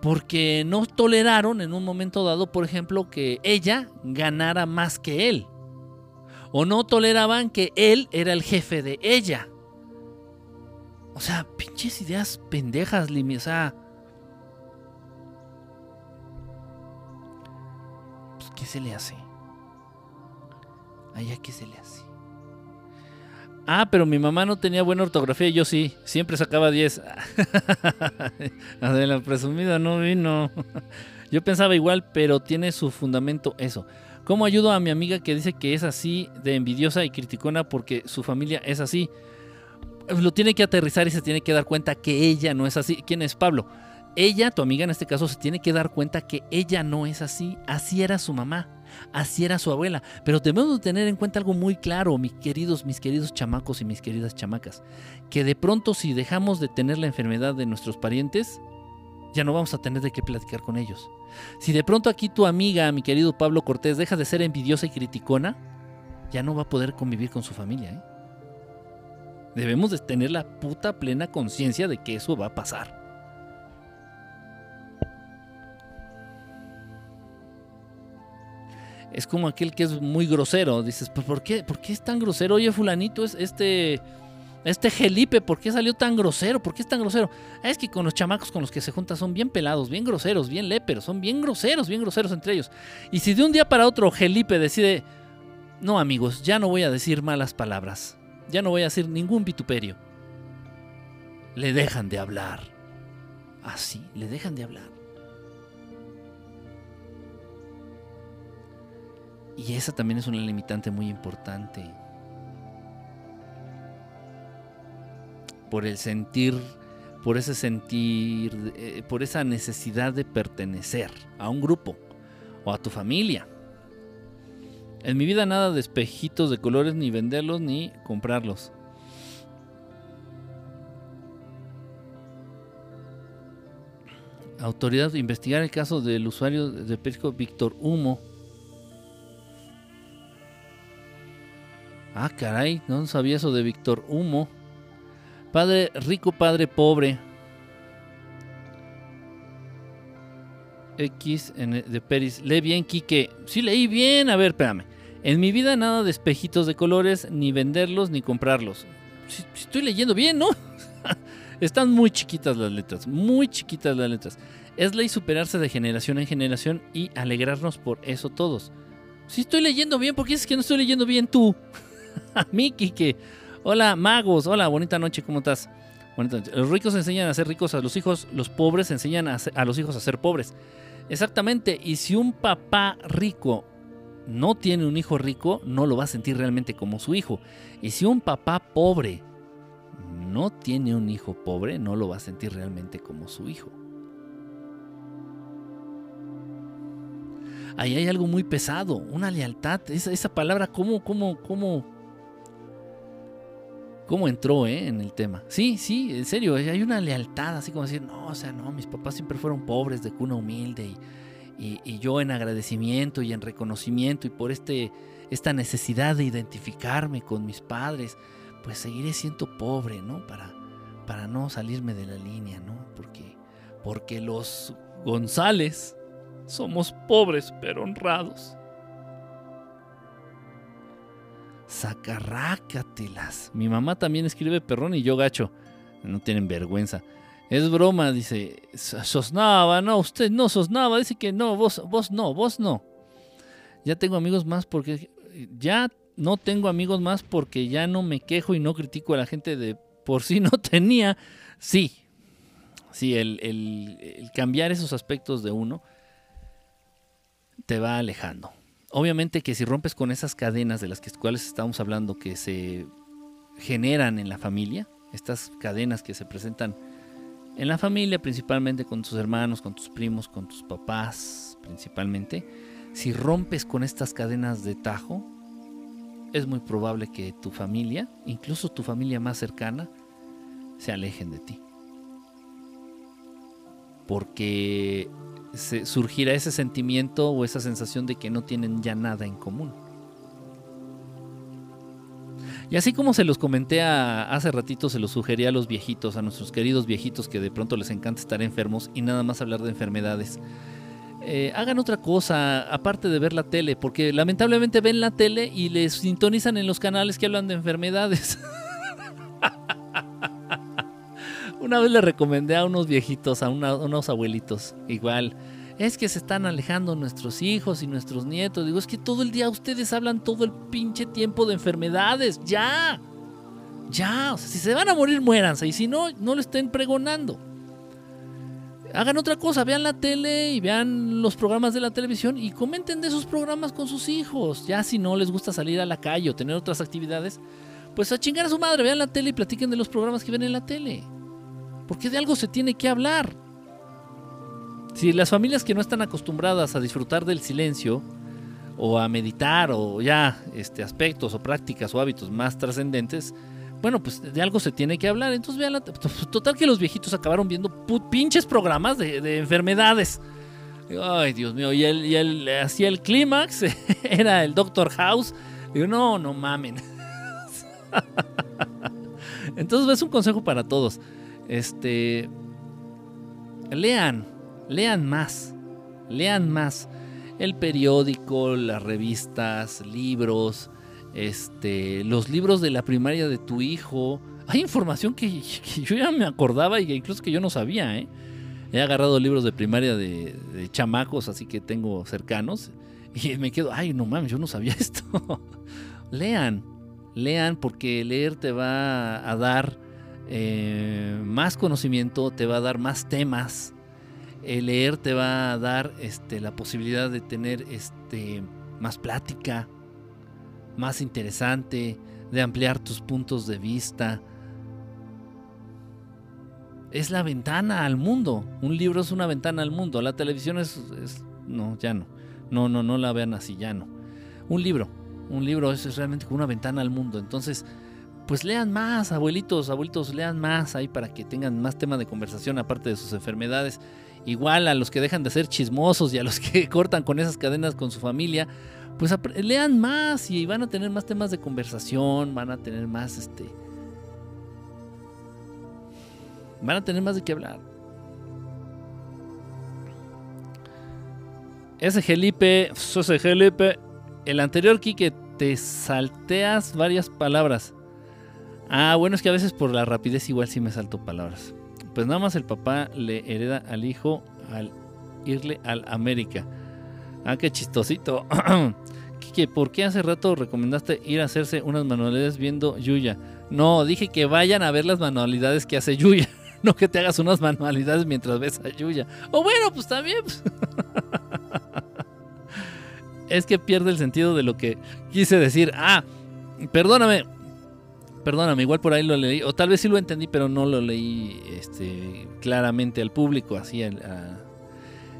[SPEAKER 1] porque no toleraron en un momento dado, por ejemplo, que ella ganara más que él. O no toleraban que él era el jefe de ella. O sea, pinches ideas pendejas, Limi. O sea. Pues, ¿qué se le hace? ¿A ella qué se le hace? Ah, pero mi mamá no tenía buena ortografía y yo sí. Siempre sacaba 10. la presumida no vino. Yo pensaba igual, pero tiene su fundamento eso. ¿Cómo ayudo a mi amiga que dice que es así de envidiosa y criticona porque su familia es así? Lo tiene que aterrizar y se tiene que dar cuenta que ella no es así. ¿Quién es Pablo? Ella, tu amiga en este caso, se tiene que dar cuenta que ella no es así. Así era su mamá. Así era su abuela. Pero debemos de tener en cuenta algo muy claro, mis queridos, mis queridos chamacos y mis queridas chamacas, que de pronto si dejamos de tener la enfermedad de nuestros parientes, ya no vamos a tener de qué platicar con ellos. Si de pronto aquí tu amiga, mi querido Pablo Cortés, deja de ser envidiosa y criticona, ya no va a poder convivir con su familia. ¿eh? Debemos de tener la puta plena conciencia de que eso va a pasar. Es como aquel que es muy grosero. Dices, pues ¿por qué, ¿por qué es tan grosero? Oye, fulanito, es este este Gelipe, ¿por qué salió tan grosero? ¿Por qué es tan grosero? Ah, es que con los chamacos con los que se junta son bien pelados, bien groseros, bien léperos, son bien groseros, bien groseros entre ellos. Y si de un día para otro Gelipe decide, no amigos, ya no voy a decir malas palabras, ya no voy a decir ningún vituperio, le dejan de hablar. Así, le dejan de hablar. Y esa también es una limitante muy importante. por el sentir, por ese sentir, eh, por esa necesidad de pertenecer a un grupo o a tu familia. En mi vida nada de espejitos de colores, ni venderlos, ni comprarlos. Autoridad, investigar el caso del usuario de Periscope Víctor Humo. Ah, caray, no sabía eso de Víctor Humo. Padre rico, padre pobre. X de Peris. Lee bien, Quique. Sí, leí bien. A ver, espérame. En mi vida nada de espejitos de colores, ni venderlos, ni comprarlos. Si, estoy leyendo bien, ¿no? Están muy chiquitas las letras, muy chiquitas las letras. Es ley superarse de generación en generación y alegrarnos por eso todos. Si estoy leyendo bien, ¿por qué es que no estoy leyendo bien tú? A mí, Quique. Hola, magos. Hola, bonita noche. ¿Cómo estás? Los ricos enseñan a ser ricos a los hijos, los pobres enseñan a, a los hijos a ser pobres. Exactamente. Y si un papá rico no tiene un hijo rico, no lo va a sentir realmente como su hijo. Y si un papá pobre no tiene un hijo pobre, no lo va a sentir realmente como su hijo. Ahí hay algo muy pesado, una lealtad. Esa, esa palabra, ¿cómo, cómo, cómo, cómo entró ¿eh? en el tema. Sí, sí, en serio, hay una lealtad, así como decir, no, o sea, no, mis papás siempre fueron pobres, de cuna humilde, y, yo en agradecimiento y en reconocimiento, y por este, esta necesidad de identificarme con mis padres, pues seguiré siendo pobre, ¿no? Para, para no salirme de la línea, ¿no? Porque, porque los González somos pobres pero honrados. Sacarrácatelas. Mi mamá también escribe perrón y yo gacho. No tienen vergüenza. Es broma, dice. Sosnaba, no, usted no sosnaba. Dice que no, vos, vos no, vos no. Ya tengo amigos más porque. Ya no tengo amigos más porque ya no me quejo y no critico a la gente de por sí no tenía. Sí. Sí, el, el cambiar esos aspectos de uno te va alejando obviamente que si rompes con esas cadenas de las que, cuales estamos hablando que se generan en la familia, estas cadenas que se presentan en la familia, principalmente con tus hermanos, con tus primos, con tus papás, principalmente, si rompes con estas cadenas de tajo, es muy probable que tu familia, incluso tu familia más cercana, se alejen de ti. Porque surgirá ese sentimiento o esa sensación de que no tienen ya nada en común. Y así como se los comenté hace ratito, se los sugerí a los viejitos, a nuestros queridos viejitos que de pronto les encanta estar enfermos y nada más hablar de enfermedades. Eh, hagan otra cosa aparte de ver la tele, porque lamentablemente ven la tele y les sintonizan en los canales que hablan de enfermedades. Una vez le recomendé a unos viejitos, a, unos abuelitos, igual. Es que se están alejando nuestros hijos y nuestros nietos. Digo, es que todo el día ustedes hablan todo el pinche tiempo de enfermedades. Ya. Ya. O sea, si se van a morir, muéranse. Y si no, no lo estén pregonando. Hagan otra cosa, vean la tele y vean los programas de la televisión y comenten de esos programas con sus hijos. Ya si no les gusta salir a la calle o tener otras actividades, pues a chingar a su madre, vean la tele y platiquen de los programas que ven en la tele. Porque de algo se tiene que hablar. Si las familias que no están acostumbradas a disfrutar del silencio o a meditar o ya este, aspectos o prácticas o hábitos más trascendentes, bueno, pues de algo se tiene que hablar. Entonces, vean, total que los viejitos acabaron viendo pinches programas de, enfermedades. Ay, Dios mío, y él, y él hacía el clímax, era el Doctor House. Digo, no, no mamen. Entonces, es un consejo para todos. Este. Lean, lean más. Lean más. El periódico, las revistas, libros este, los libros de la primaria de tu hijo. Hay información que, yo ya me acordaba y incluso que yo no sabía. ¿eh? He agarrado libros de primaria de, chamacos, así que tengo cercanos. Y me quedo, ay, no mames, yo no sabía esto. lean, lean, porque leer te va a dar eh, más conocimiento, te va a dar más temas. El leer te va a dar este, la posibilidad de tener este, más plática, más interesante, de ampliar tus puntos de vista. Es la ventana al mundo. Un libro es una ventana al mundo. La televisión es, no, ya no. No, no, no la vean así, ya no. Un libro, un libro es, realmente como una ventana al mundo. Entonces, pues lean más, abuelitos, abuelitos, lean más ahí para que tengan más tema de conversación aparte de sus enfermedades. Igual a los que dejan de ser chismosos y a los que cortan con esas cadenas con su familia, pues lean más y van a tener más temas de conversación, van a tener más este van a tener más de qué hablar. Ese Gelipe, ese Gelipe, el anterior Kike te salteas varias palabras. Ah, bueno, es que a veces por la rapidez igual sí me salto palabras. Pues nada más el papá le hereda al hijo al irle al América. Ah, qué chistosito. Kike, ¿por qué hace rato recomendaste ir a hacerse unas manualidades viendo Yuya? No, dije que vayan a ver las manualidades que hace Yuya. No que te hagas unas manualidades mientras ves a Yuya. O bueno, pues también. Pues. es que pierde el sentido de lo que quise decir. Ah, perdóname. Perdóname, igual por ahí lo leí. O tal vez sí lo entendí, pero no lo leí este, claramente al público, así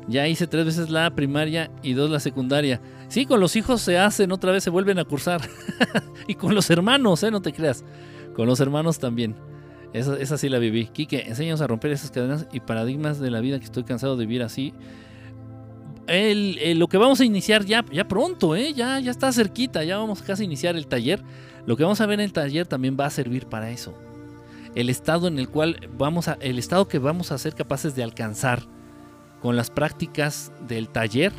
[SPEAKER 1] ya hice tres veces la primaria y dos la secundaria. Sí, con los hijos se hacen, otra vez se vuelven a cursar. y con los hermanos, ¿eh? No te creas. Con los hermanos también. Esa, esa sí la viví. Quique, enséñanos a romper esas cadenas y paradigmas de la vida que estoy cansado de vivir así. lo que vamos a iniciar ya, ya pronto, ¿eh? ya, ya está cerquita, ya vamos casi a iniciar el taller. Lo que vamos a ver en el taller también va a servir para eso. El estado en el cual vamos a, el estado que vamos a ser capaces de alcanzar con las prácticas del taller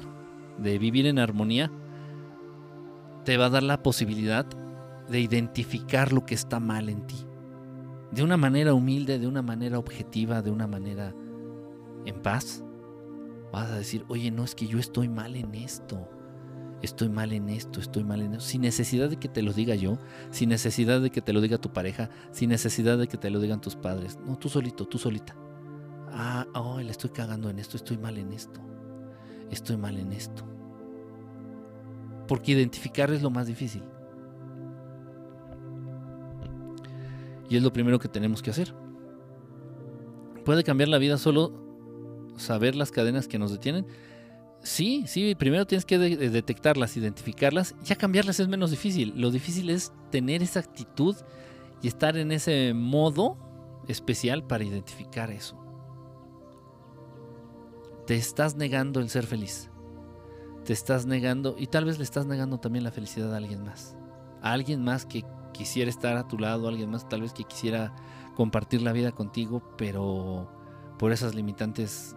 [SPEAKER 1] de vivir en armonía, te va a dar la posibilidad de identificar lo que está mal en ti. De una manera humilde, de una manera objetiva, de una manera en paz. Vas a decir, oye, no es que yo estoy mal en esto. Estoy mal en esto, estoy mal en esto. Sin necesidad de que te lo diga yo, sin necesidad de que te lo diga tu pareja, sin necesidad de que te lo digan tus padres. No, tú solito, tú solita ah, oh, le estoy cagando en esto, estoy mal en esto, estoy mal en esto. Porque identificar es lo más difícil. Y es lo primero que tenemos que hacer. ¿Puede cambiar la vida solo saber las cadenas que nos detienen? Sí, sí, primero tienes que detectarlas, identificarlas. Ya cambiarlas es menos difícil. Lo difícil es tener esa actitud y estar en ese modo especial para identificar eso te estás negando el ser feliz. Te estás negando y tal vez le estás negando también la felicidad a alguien más. A alguien más que quisiera estar a tu lado, alguien más tal vez que quisiera compartir la vida contigo, pero por esas limitantes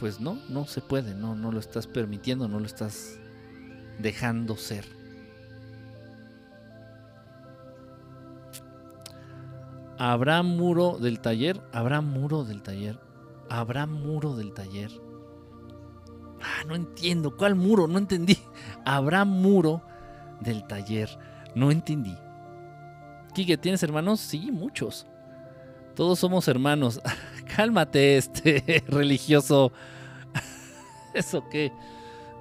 [SPEAKER 1] pues no, no se puede, no no lo estás permitiendo, no lo estás dejando ser. ¿Habrá muro del taller? ¿Habrá muro del taller? ¿Habrá muro del taller? Ah, no entiendo. ¿Cuál muro? No entendí. ¿Habrá muro del taller? No entendí. Quique, ¿tienes hermanos? Sí, muchos. Todos somos hermanos. Cálmate, este religioso. ¿Eso qué?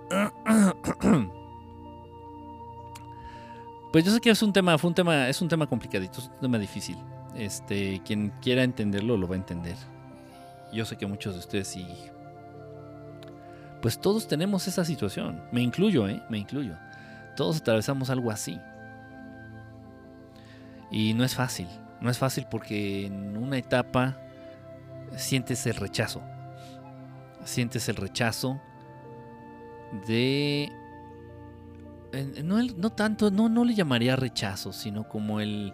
[SPEAKER 1] Pues yo sé que es un tema, fue un tema, es un tema complicadito, es un tema difícil. Este, quien quiera entenderlo lo va a entender yo sé que muchos de ustedes sí Pues todos tenemos esa situación. Me incluyo, ¿eh? Me incluyo. Todos atravesamos algo así. Y no es fácil. No es fácil porque en una etapa sientes el rechazo. Sientes el rechazo de... No, no tanto, no, no le llamaría rechazo, sino como el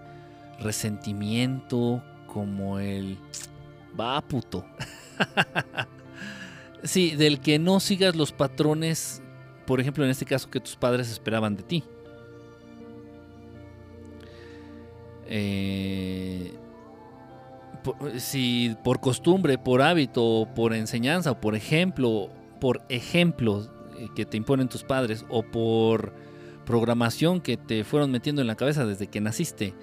[SPEAKER 1] resentimiento, como el... Va puto. sí, del que no sigas los patrones, por ejemplo, en este caso que tus padres esperaban de ti. Eh, si por costumbre, por hábito, por enseñanza, por ejemplo, por ejemplos eh, que te imponen tus padres, o por programación que te fueron metiendo en la cabeza desde que naciste,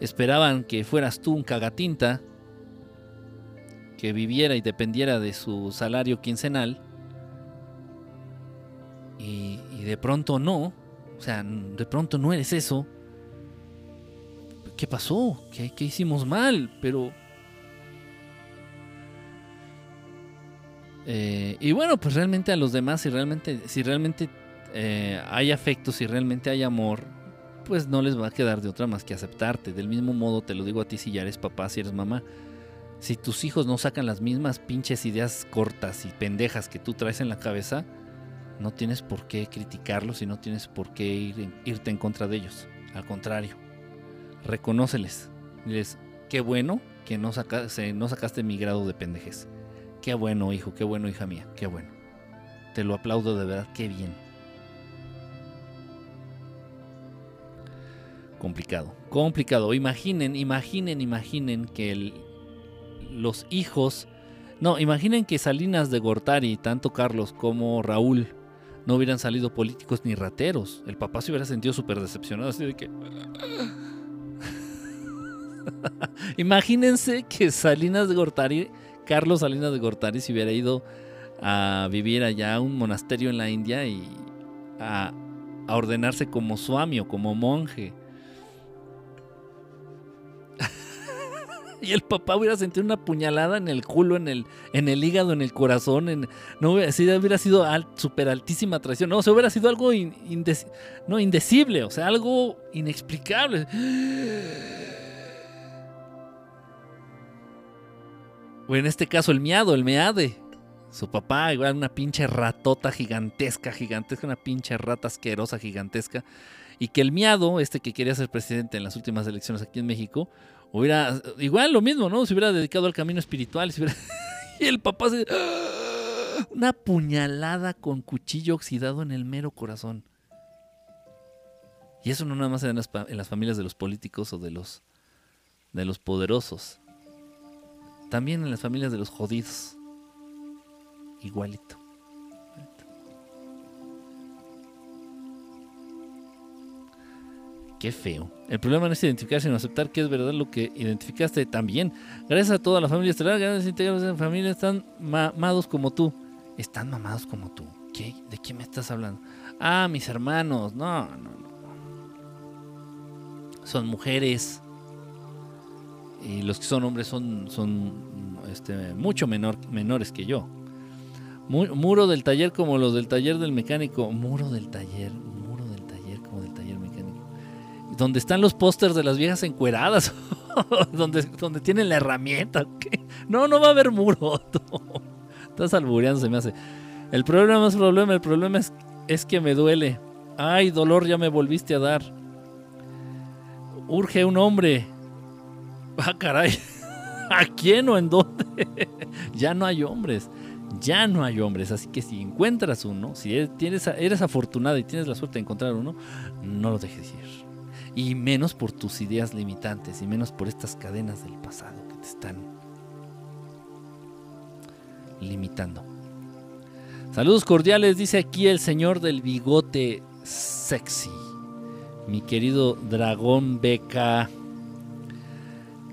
[SPEAKER 1] esperaban que fueras tú un cagatinta, que viviera y dependiera de su salario quincenal, y, de pronto no, o sea, de pronto no eres eso. ¿Qué pasó? ¿Qué, qué hicimos mal? Pero Eh, y bueno, pues realmente a los demás, si realmente, si realmente eh, hay afecto, si realmente hay amor, pues no les va a quedar de otra más que aceptarte. Del mismo modo te lo digo a ti si ya eres papá, si eres mamá. Si tus hijos no sacan las mismas pinches ideas cortas y pendejas que tú traes en la cabeza, no tienes por qué criticarlos y no tienes por qué irte en contra de ellos. Al contrario, reconóceles. Diles, qué bueno que no, no sacaste mi grado de pendejes. Qué bueno, hijo, qué bueno, hija mía, qué bueno. Te lo aplaudo de verdad, qué bien. Complicado, complicado. Imaginen, imaginen, imaginen que los hijos... No, imaginen que Salinas de Gortari, tanto Carlos como Raúl, no hubieran salido políticos ni rateros. El papá se hubiera sentido súper decepcionado, así de que... Imagínense que Salinas de Gortari Carlos Salinas de Gortari si hubiera ido a vivir allá a un monasterio en la India y a, ordenarse como suami o como monje. y el papá hubiera sentido una puñalada en el culo, en el, en el hígado, en el corazón. En, no hubiera, hubiera sido super altísima traición. No, o hubiera sido algo no, indecible, o sea, algo inexplicable. O en este caso el miado, el meade. Su papá, igual una pinche ratota gigantesca, gigantesca, una pinche rata asquerosa gigantesca. Y que el miado, este que quería ser presidente en las últimas elecciones aquí en México, hubiera, igual lo mismo, ¿no? Se hubiera dedicado al camino espiritual. y el papá se... Una puñalada con cuchillo oxidado en el mero corazón. Y eso no nada más en las, en las familias de los políticos o de los, de los poderosos. También en las familias de los jodidos. Igualito. Qué feo. El problema no es identificar, sino aceptar que es verdad lo que identificaste también. Gracias a toda la familia estelar, gracias a la familia están mamados como tú. Están mamados como tú. ¿Qué? ¿De qué me estás hablando? Ah, mis hermanos. No, no, no. Son mujeres y los que son hombres son, son este, mucho menor, menores que yo. Muro del taller como los del taller del mecánico. Muro del taller, muro del taller como del taller mecánico. Donde están los pósters de las viejas encueradas. donde, donde tienen la herramienta. No, no va a haber muro. Estás albureando, se me hace. El problema no es problema, el problema es, es que me duele. Ay, dolor, ya me volviste a dar. Urge un hombre. Ah, caray. ¿A quién o en dónde? ya no hay hombres. Ya no hay hombres. Así que si encuentras uno, si eres, tienes, eres afortunado y tienes la suerte de encontrar uno, no lo dejes ir. Y menos por tus ideas limitantes y menos por estas cadenas del pasado que te están limitando. Saludos cordiales, dice aquí el señor del bigote sexy. Mi querido dragón beca.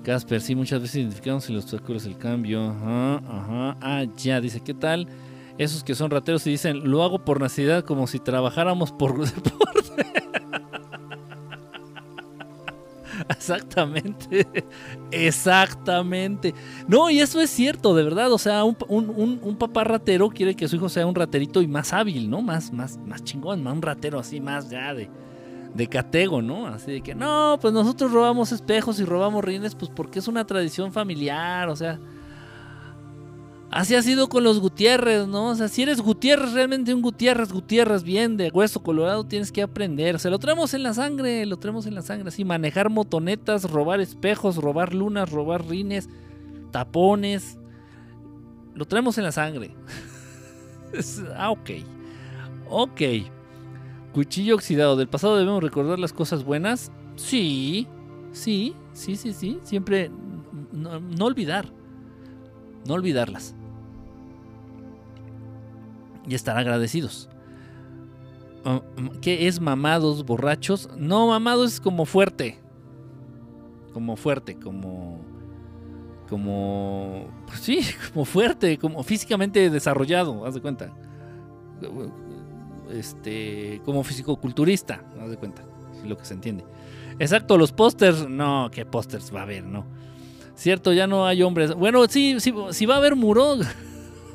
[SPEAKER 1] Casper, sí, muchas veces identificamos si los obstáculos el cambio. Ajá, ajá. Ah, ya, dice, ¿qué tal? Esos que son rateros y dicen, lo hago por necesidad como si trabajáramos por deporte. Exactamente. Exactamente. No, y eso es cierto, de verdad. O sea, un, un, papá ratero quiere que su hijo sea un raterito y más hábil, ¿no? Más, más, más chingón, más un ratero así, más ya de, de catego, ¿no? Así de que, no, pues nosotros robamos espejos y robamos rines, pues porque es una tradición familiar, o sea. Así ha sido con los Gutiérrez, ¿no? O sea, si eres Gutiérrez, realmente un Gutiérrez, Gutiérrez bien de hueso colorado, tienes que aprender. O sea, lo traemos en la sangre, lo traemos en la sangre. Así, manejar motonetas, robar espejos, robar lunas, robar rines, tapones. Lo traemos en la sangre. ah, ok. Ok. Cuchillo oxidado. ¿Del pasado debemos recordar las cosas buenas? Sí, sí, sí, sí, sí. Siempre no olvidar. No olvidarlas y estar agradecidos. Ah, ¿Qué es mamados borrachos? No, mamados es como fuerte. Como fuerte, como. Como. Pues sí, como fuerte, como físicamente desarrollado, haz de cuenta. Este. Como fisicoculturista, haz de cuenta. Es lo que se entiende. Exacto, los pósters. No, ¿qué pósters va a haber? No. Cierto, ya no hay hombres. Bueno, sí, sí, sí va a haber muro.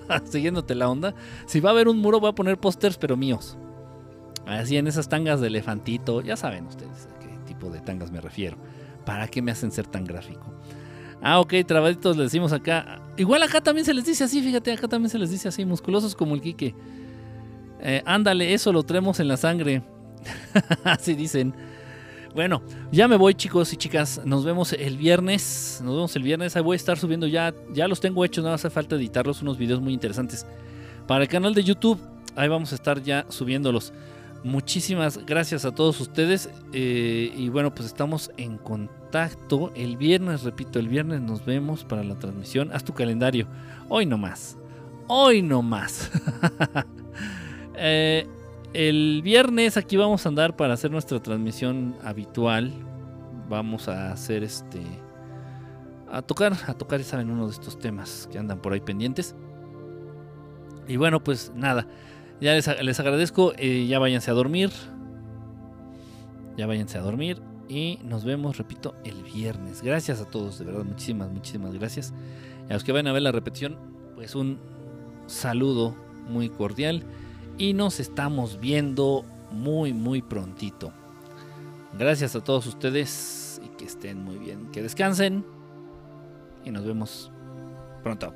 [SPEAKER 1] siguiéndote la onda, si va a haber un muro voy a poner pósters pero míos. Así en esas tangas de elefantito, ya saben ustedes a qué tipo de tangas me refiero. ¿Para qué me hacen ser tan gráfico? Ah, ok, trabaditos le decimos acá. Igual acá también se les dice así, fíjate, acá también se les dice así, musculosos como el Quique. Eh, ándale, eso lo traemos en la sangre. así dicen. Bueno, ya me voy chicos y chicas. Nos vemos el viernes. Nos vemos el viernes. Ahí voy a estar subiendo ya. Ya los tengo hechos. No hace falta editarlos. Unos videos muy interesantes. Para el canal de YouTube. Ahí vamos a estar ya subiéndolos. Muchísimas gracias a todos ustedes. Eh, y bueno, pues estamos en contacto. El viernes, repito, el viernes nos vemos para la transmisión. Haz tu calendario. Hoy no más. Hoy no más. eh, el viernes aquí vamos a andar para hacer nuestra transmisión habitual. Vamos a hacer este. A tocar, a tocar, ya saben, uno de estos temas que andan por ahí pendientes. Y bueno, pues nada. Ya les, agradezco. Eh, ya váyanse a dormir. Ya váyanse a dormir. Y nos vemos, repito, el viernes. Gracias a todos, de verdad, muchísimas, muchísimas gracias. Y a los que vayan a ver la repetición, pues un saludo muy cordial y nos estamos viendo muy muy prontito. Gracias a todos ustedes y que estén muy bien, que descansen y nos vemos pronto.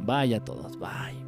[SPEAKER 1] Bye a todos, bye.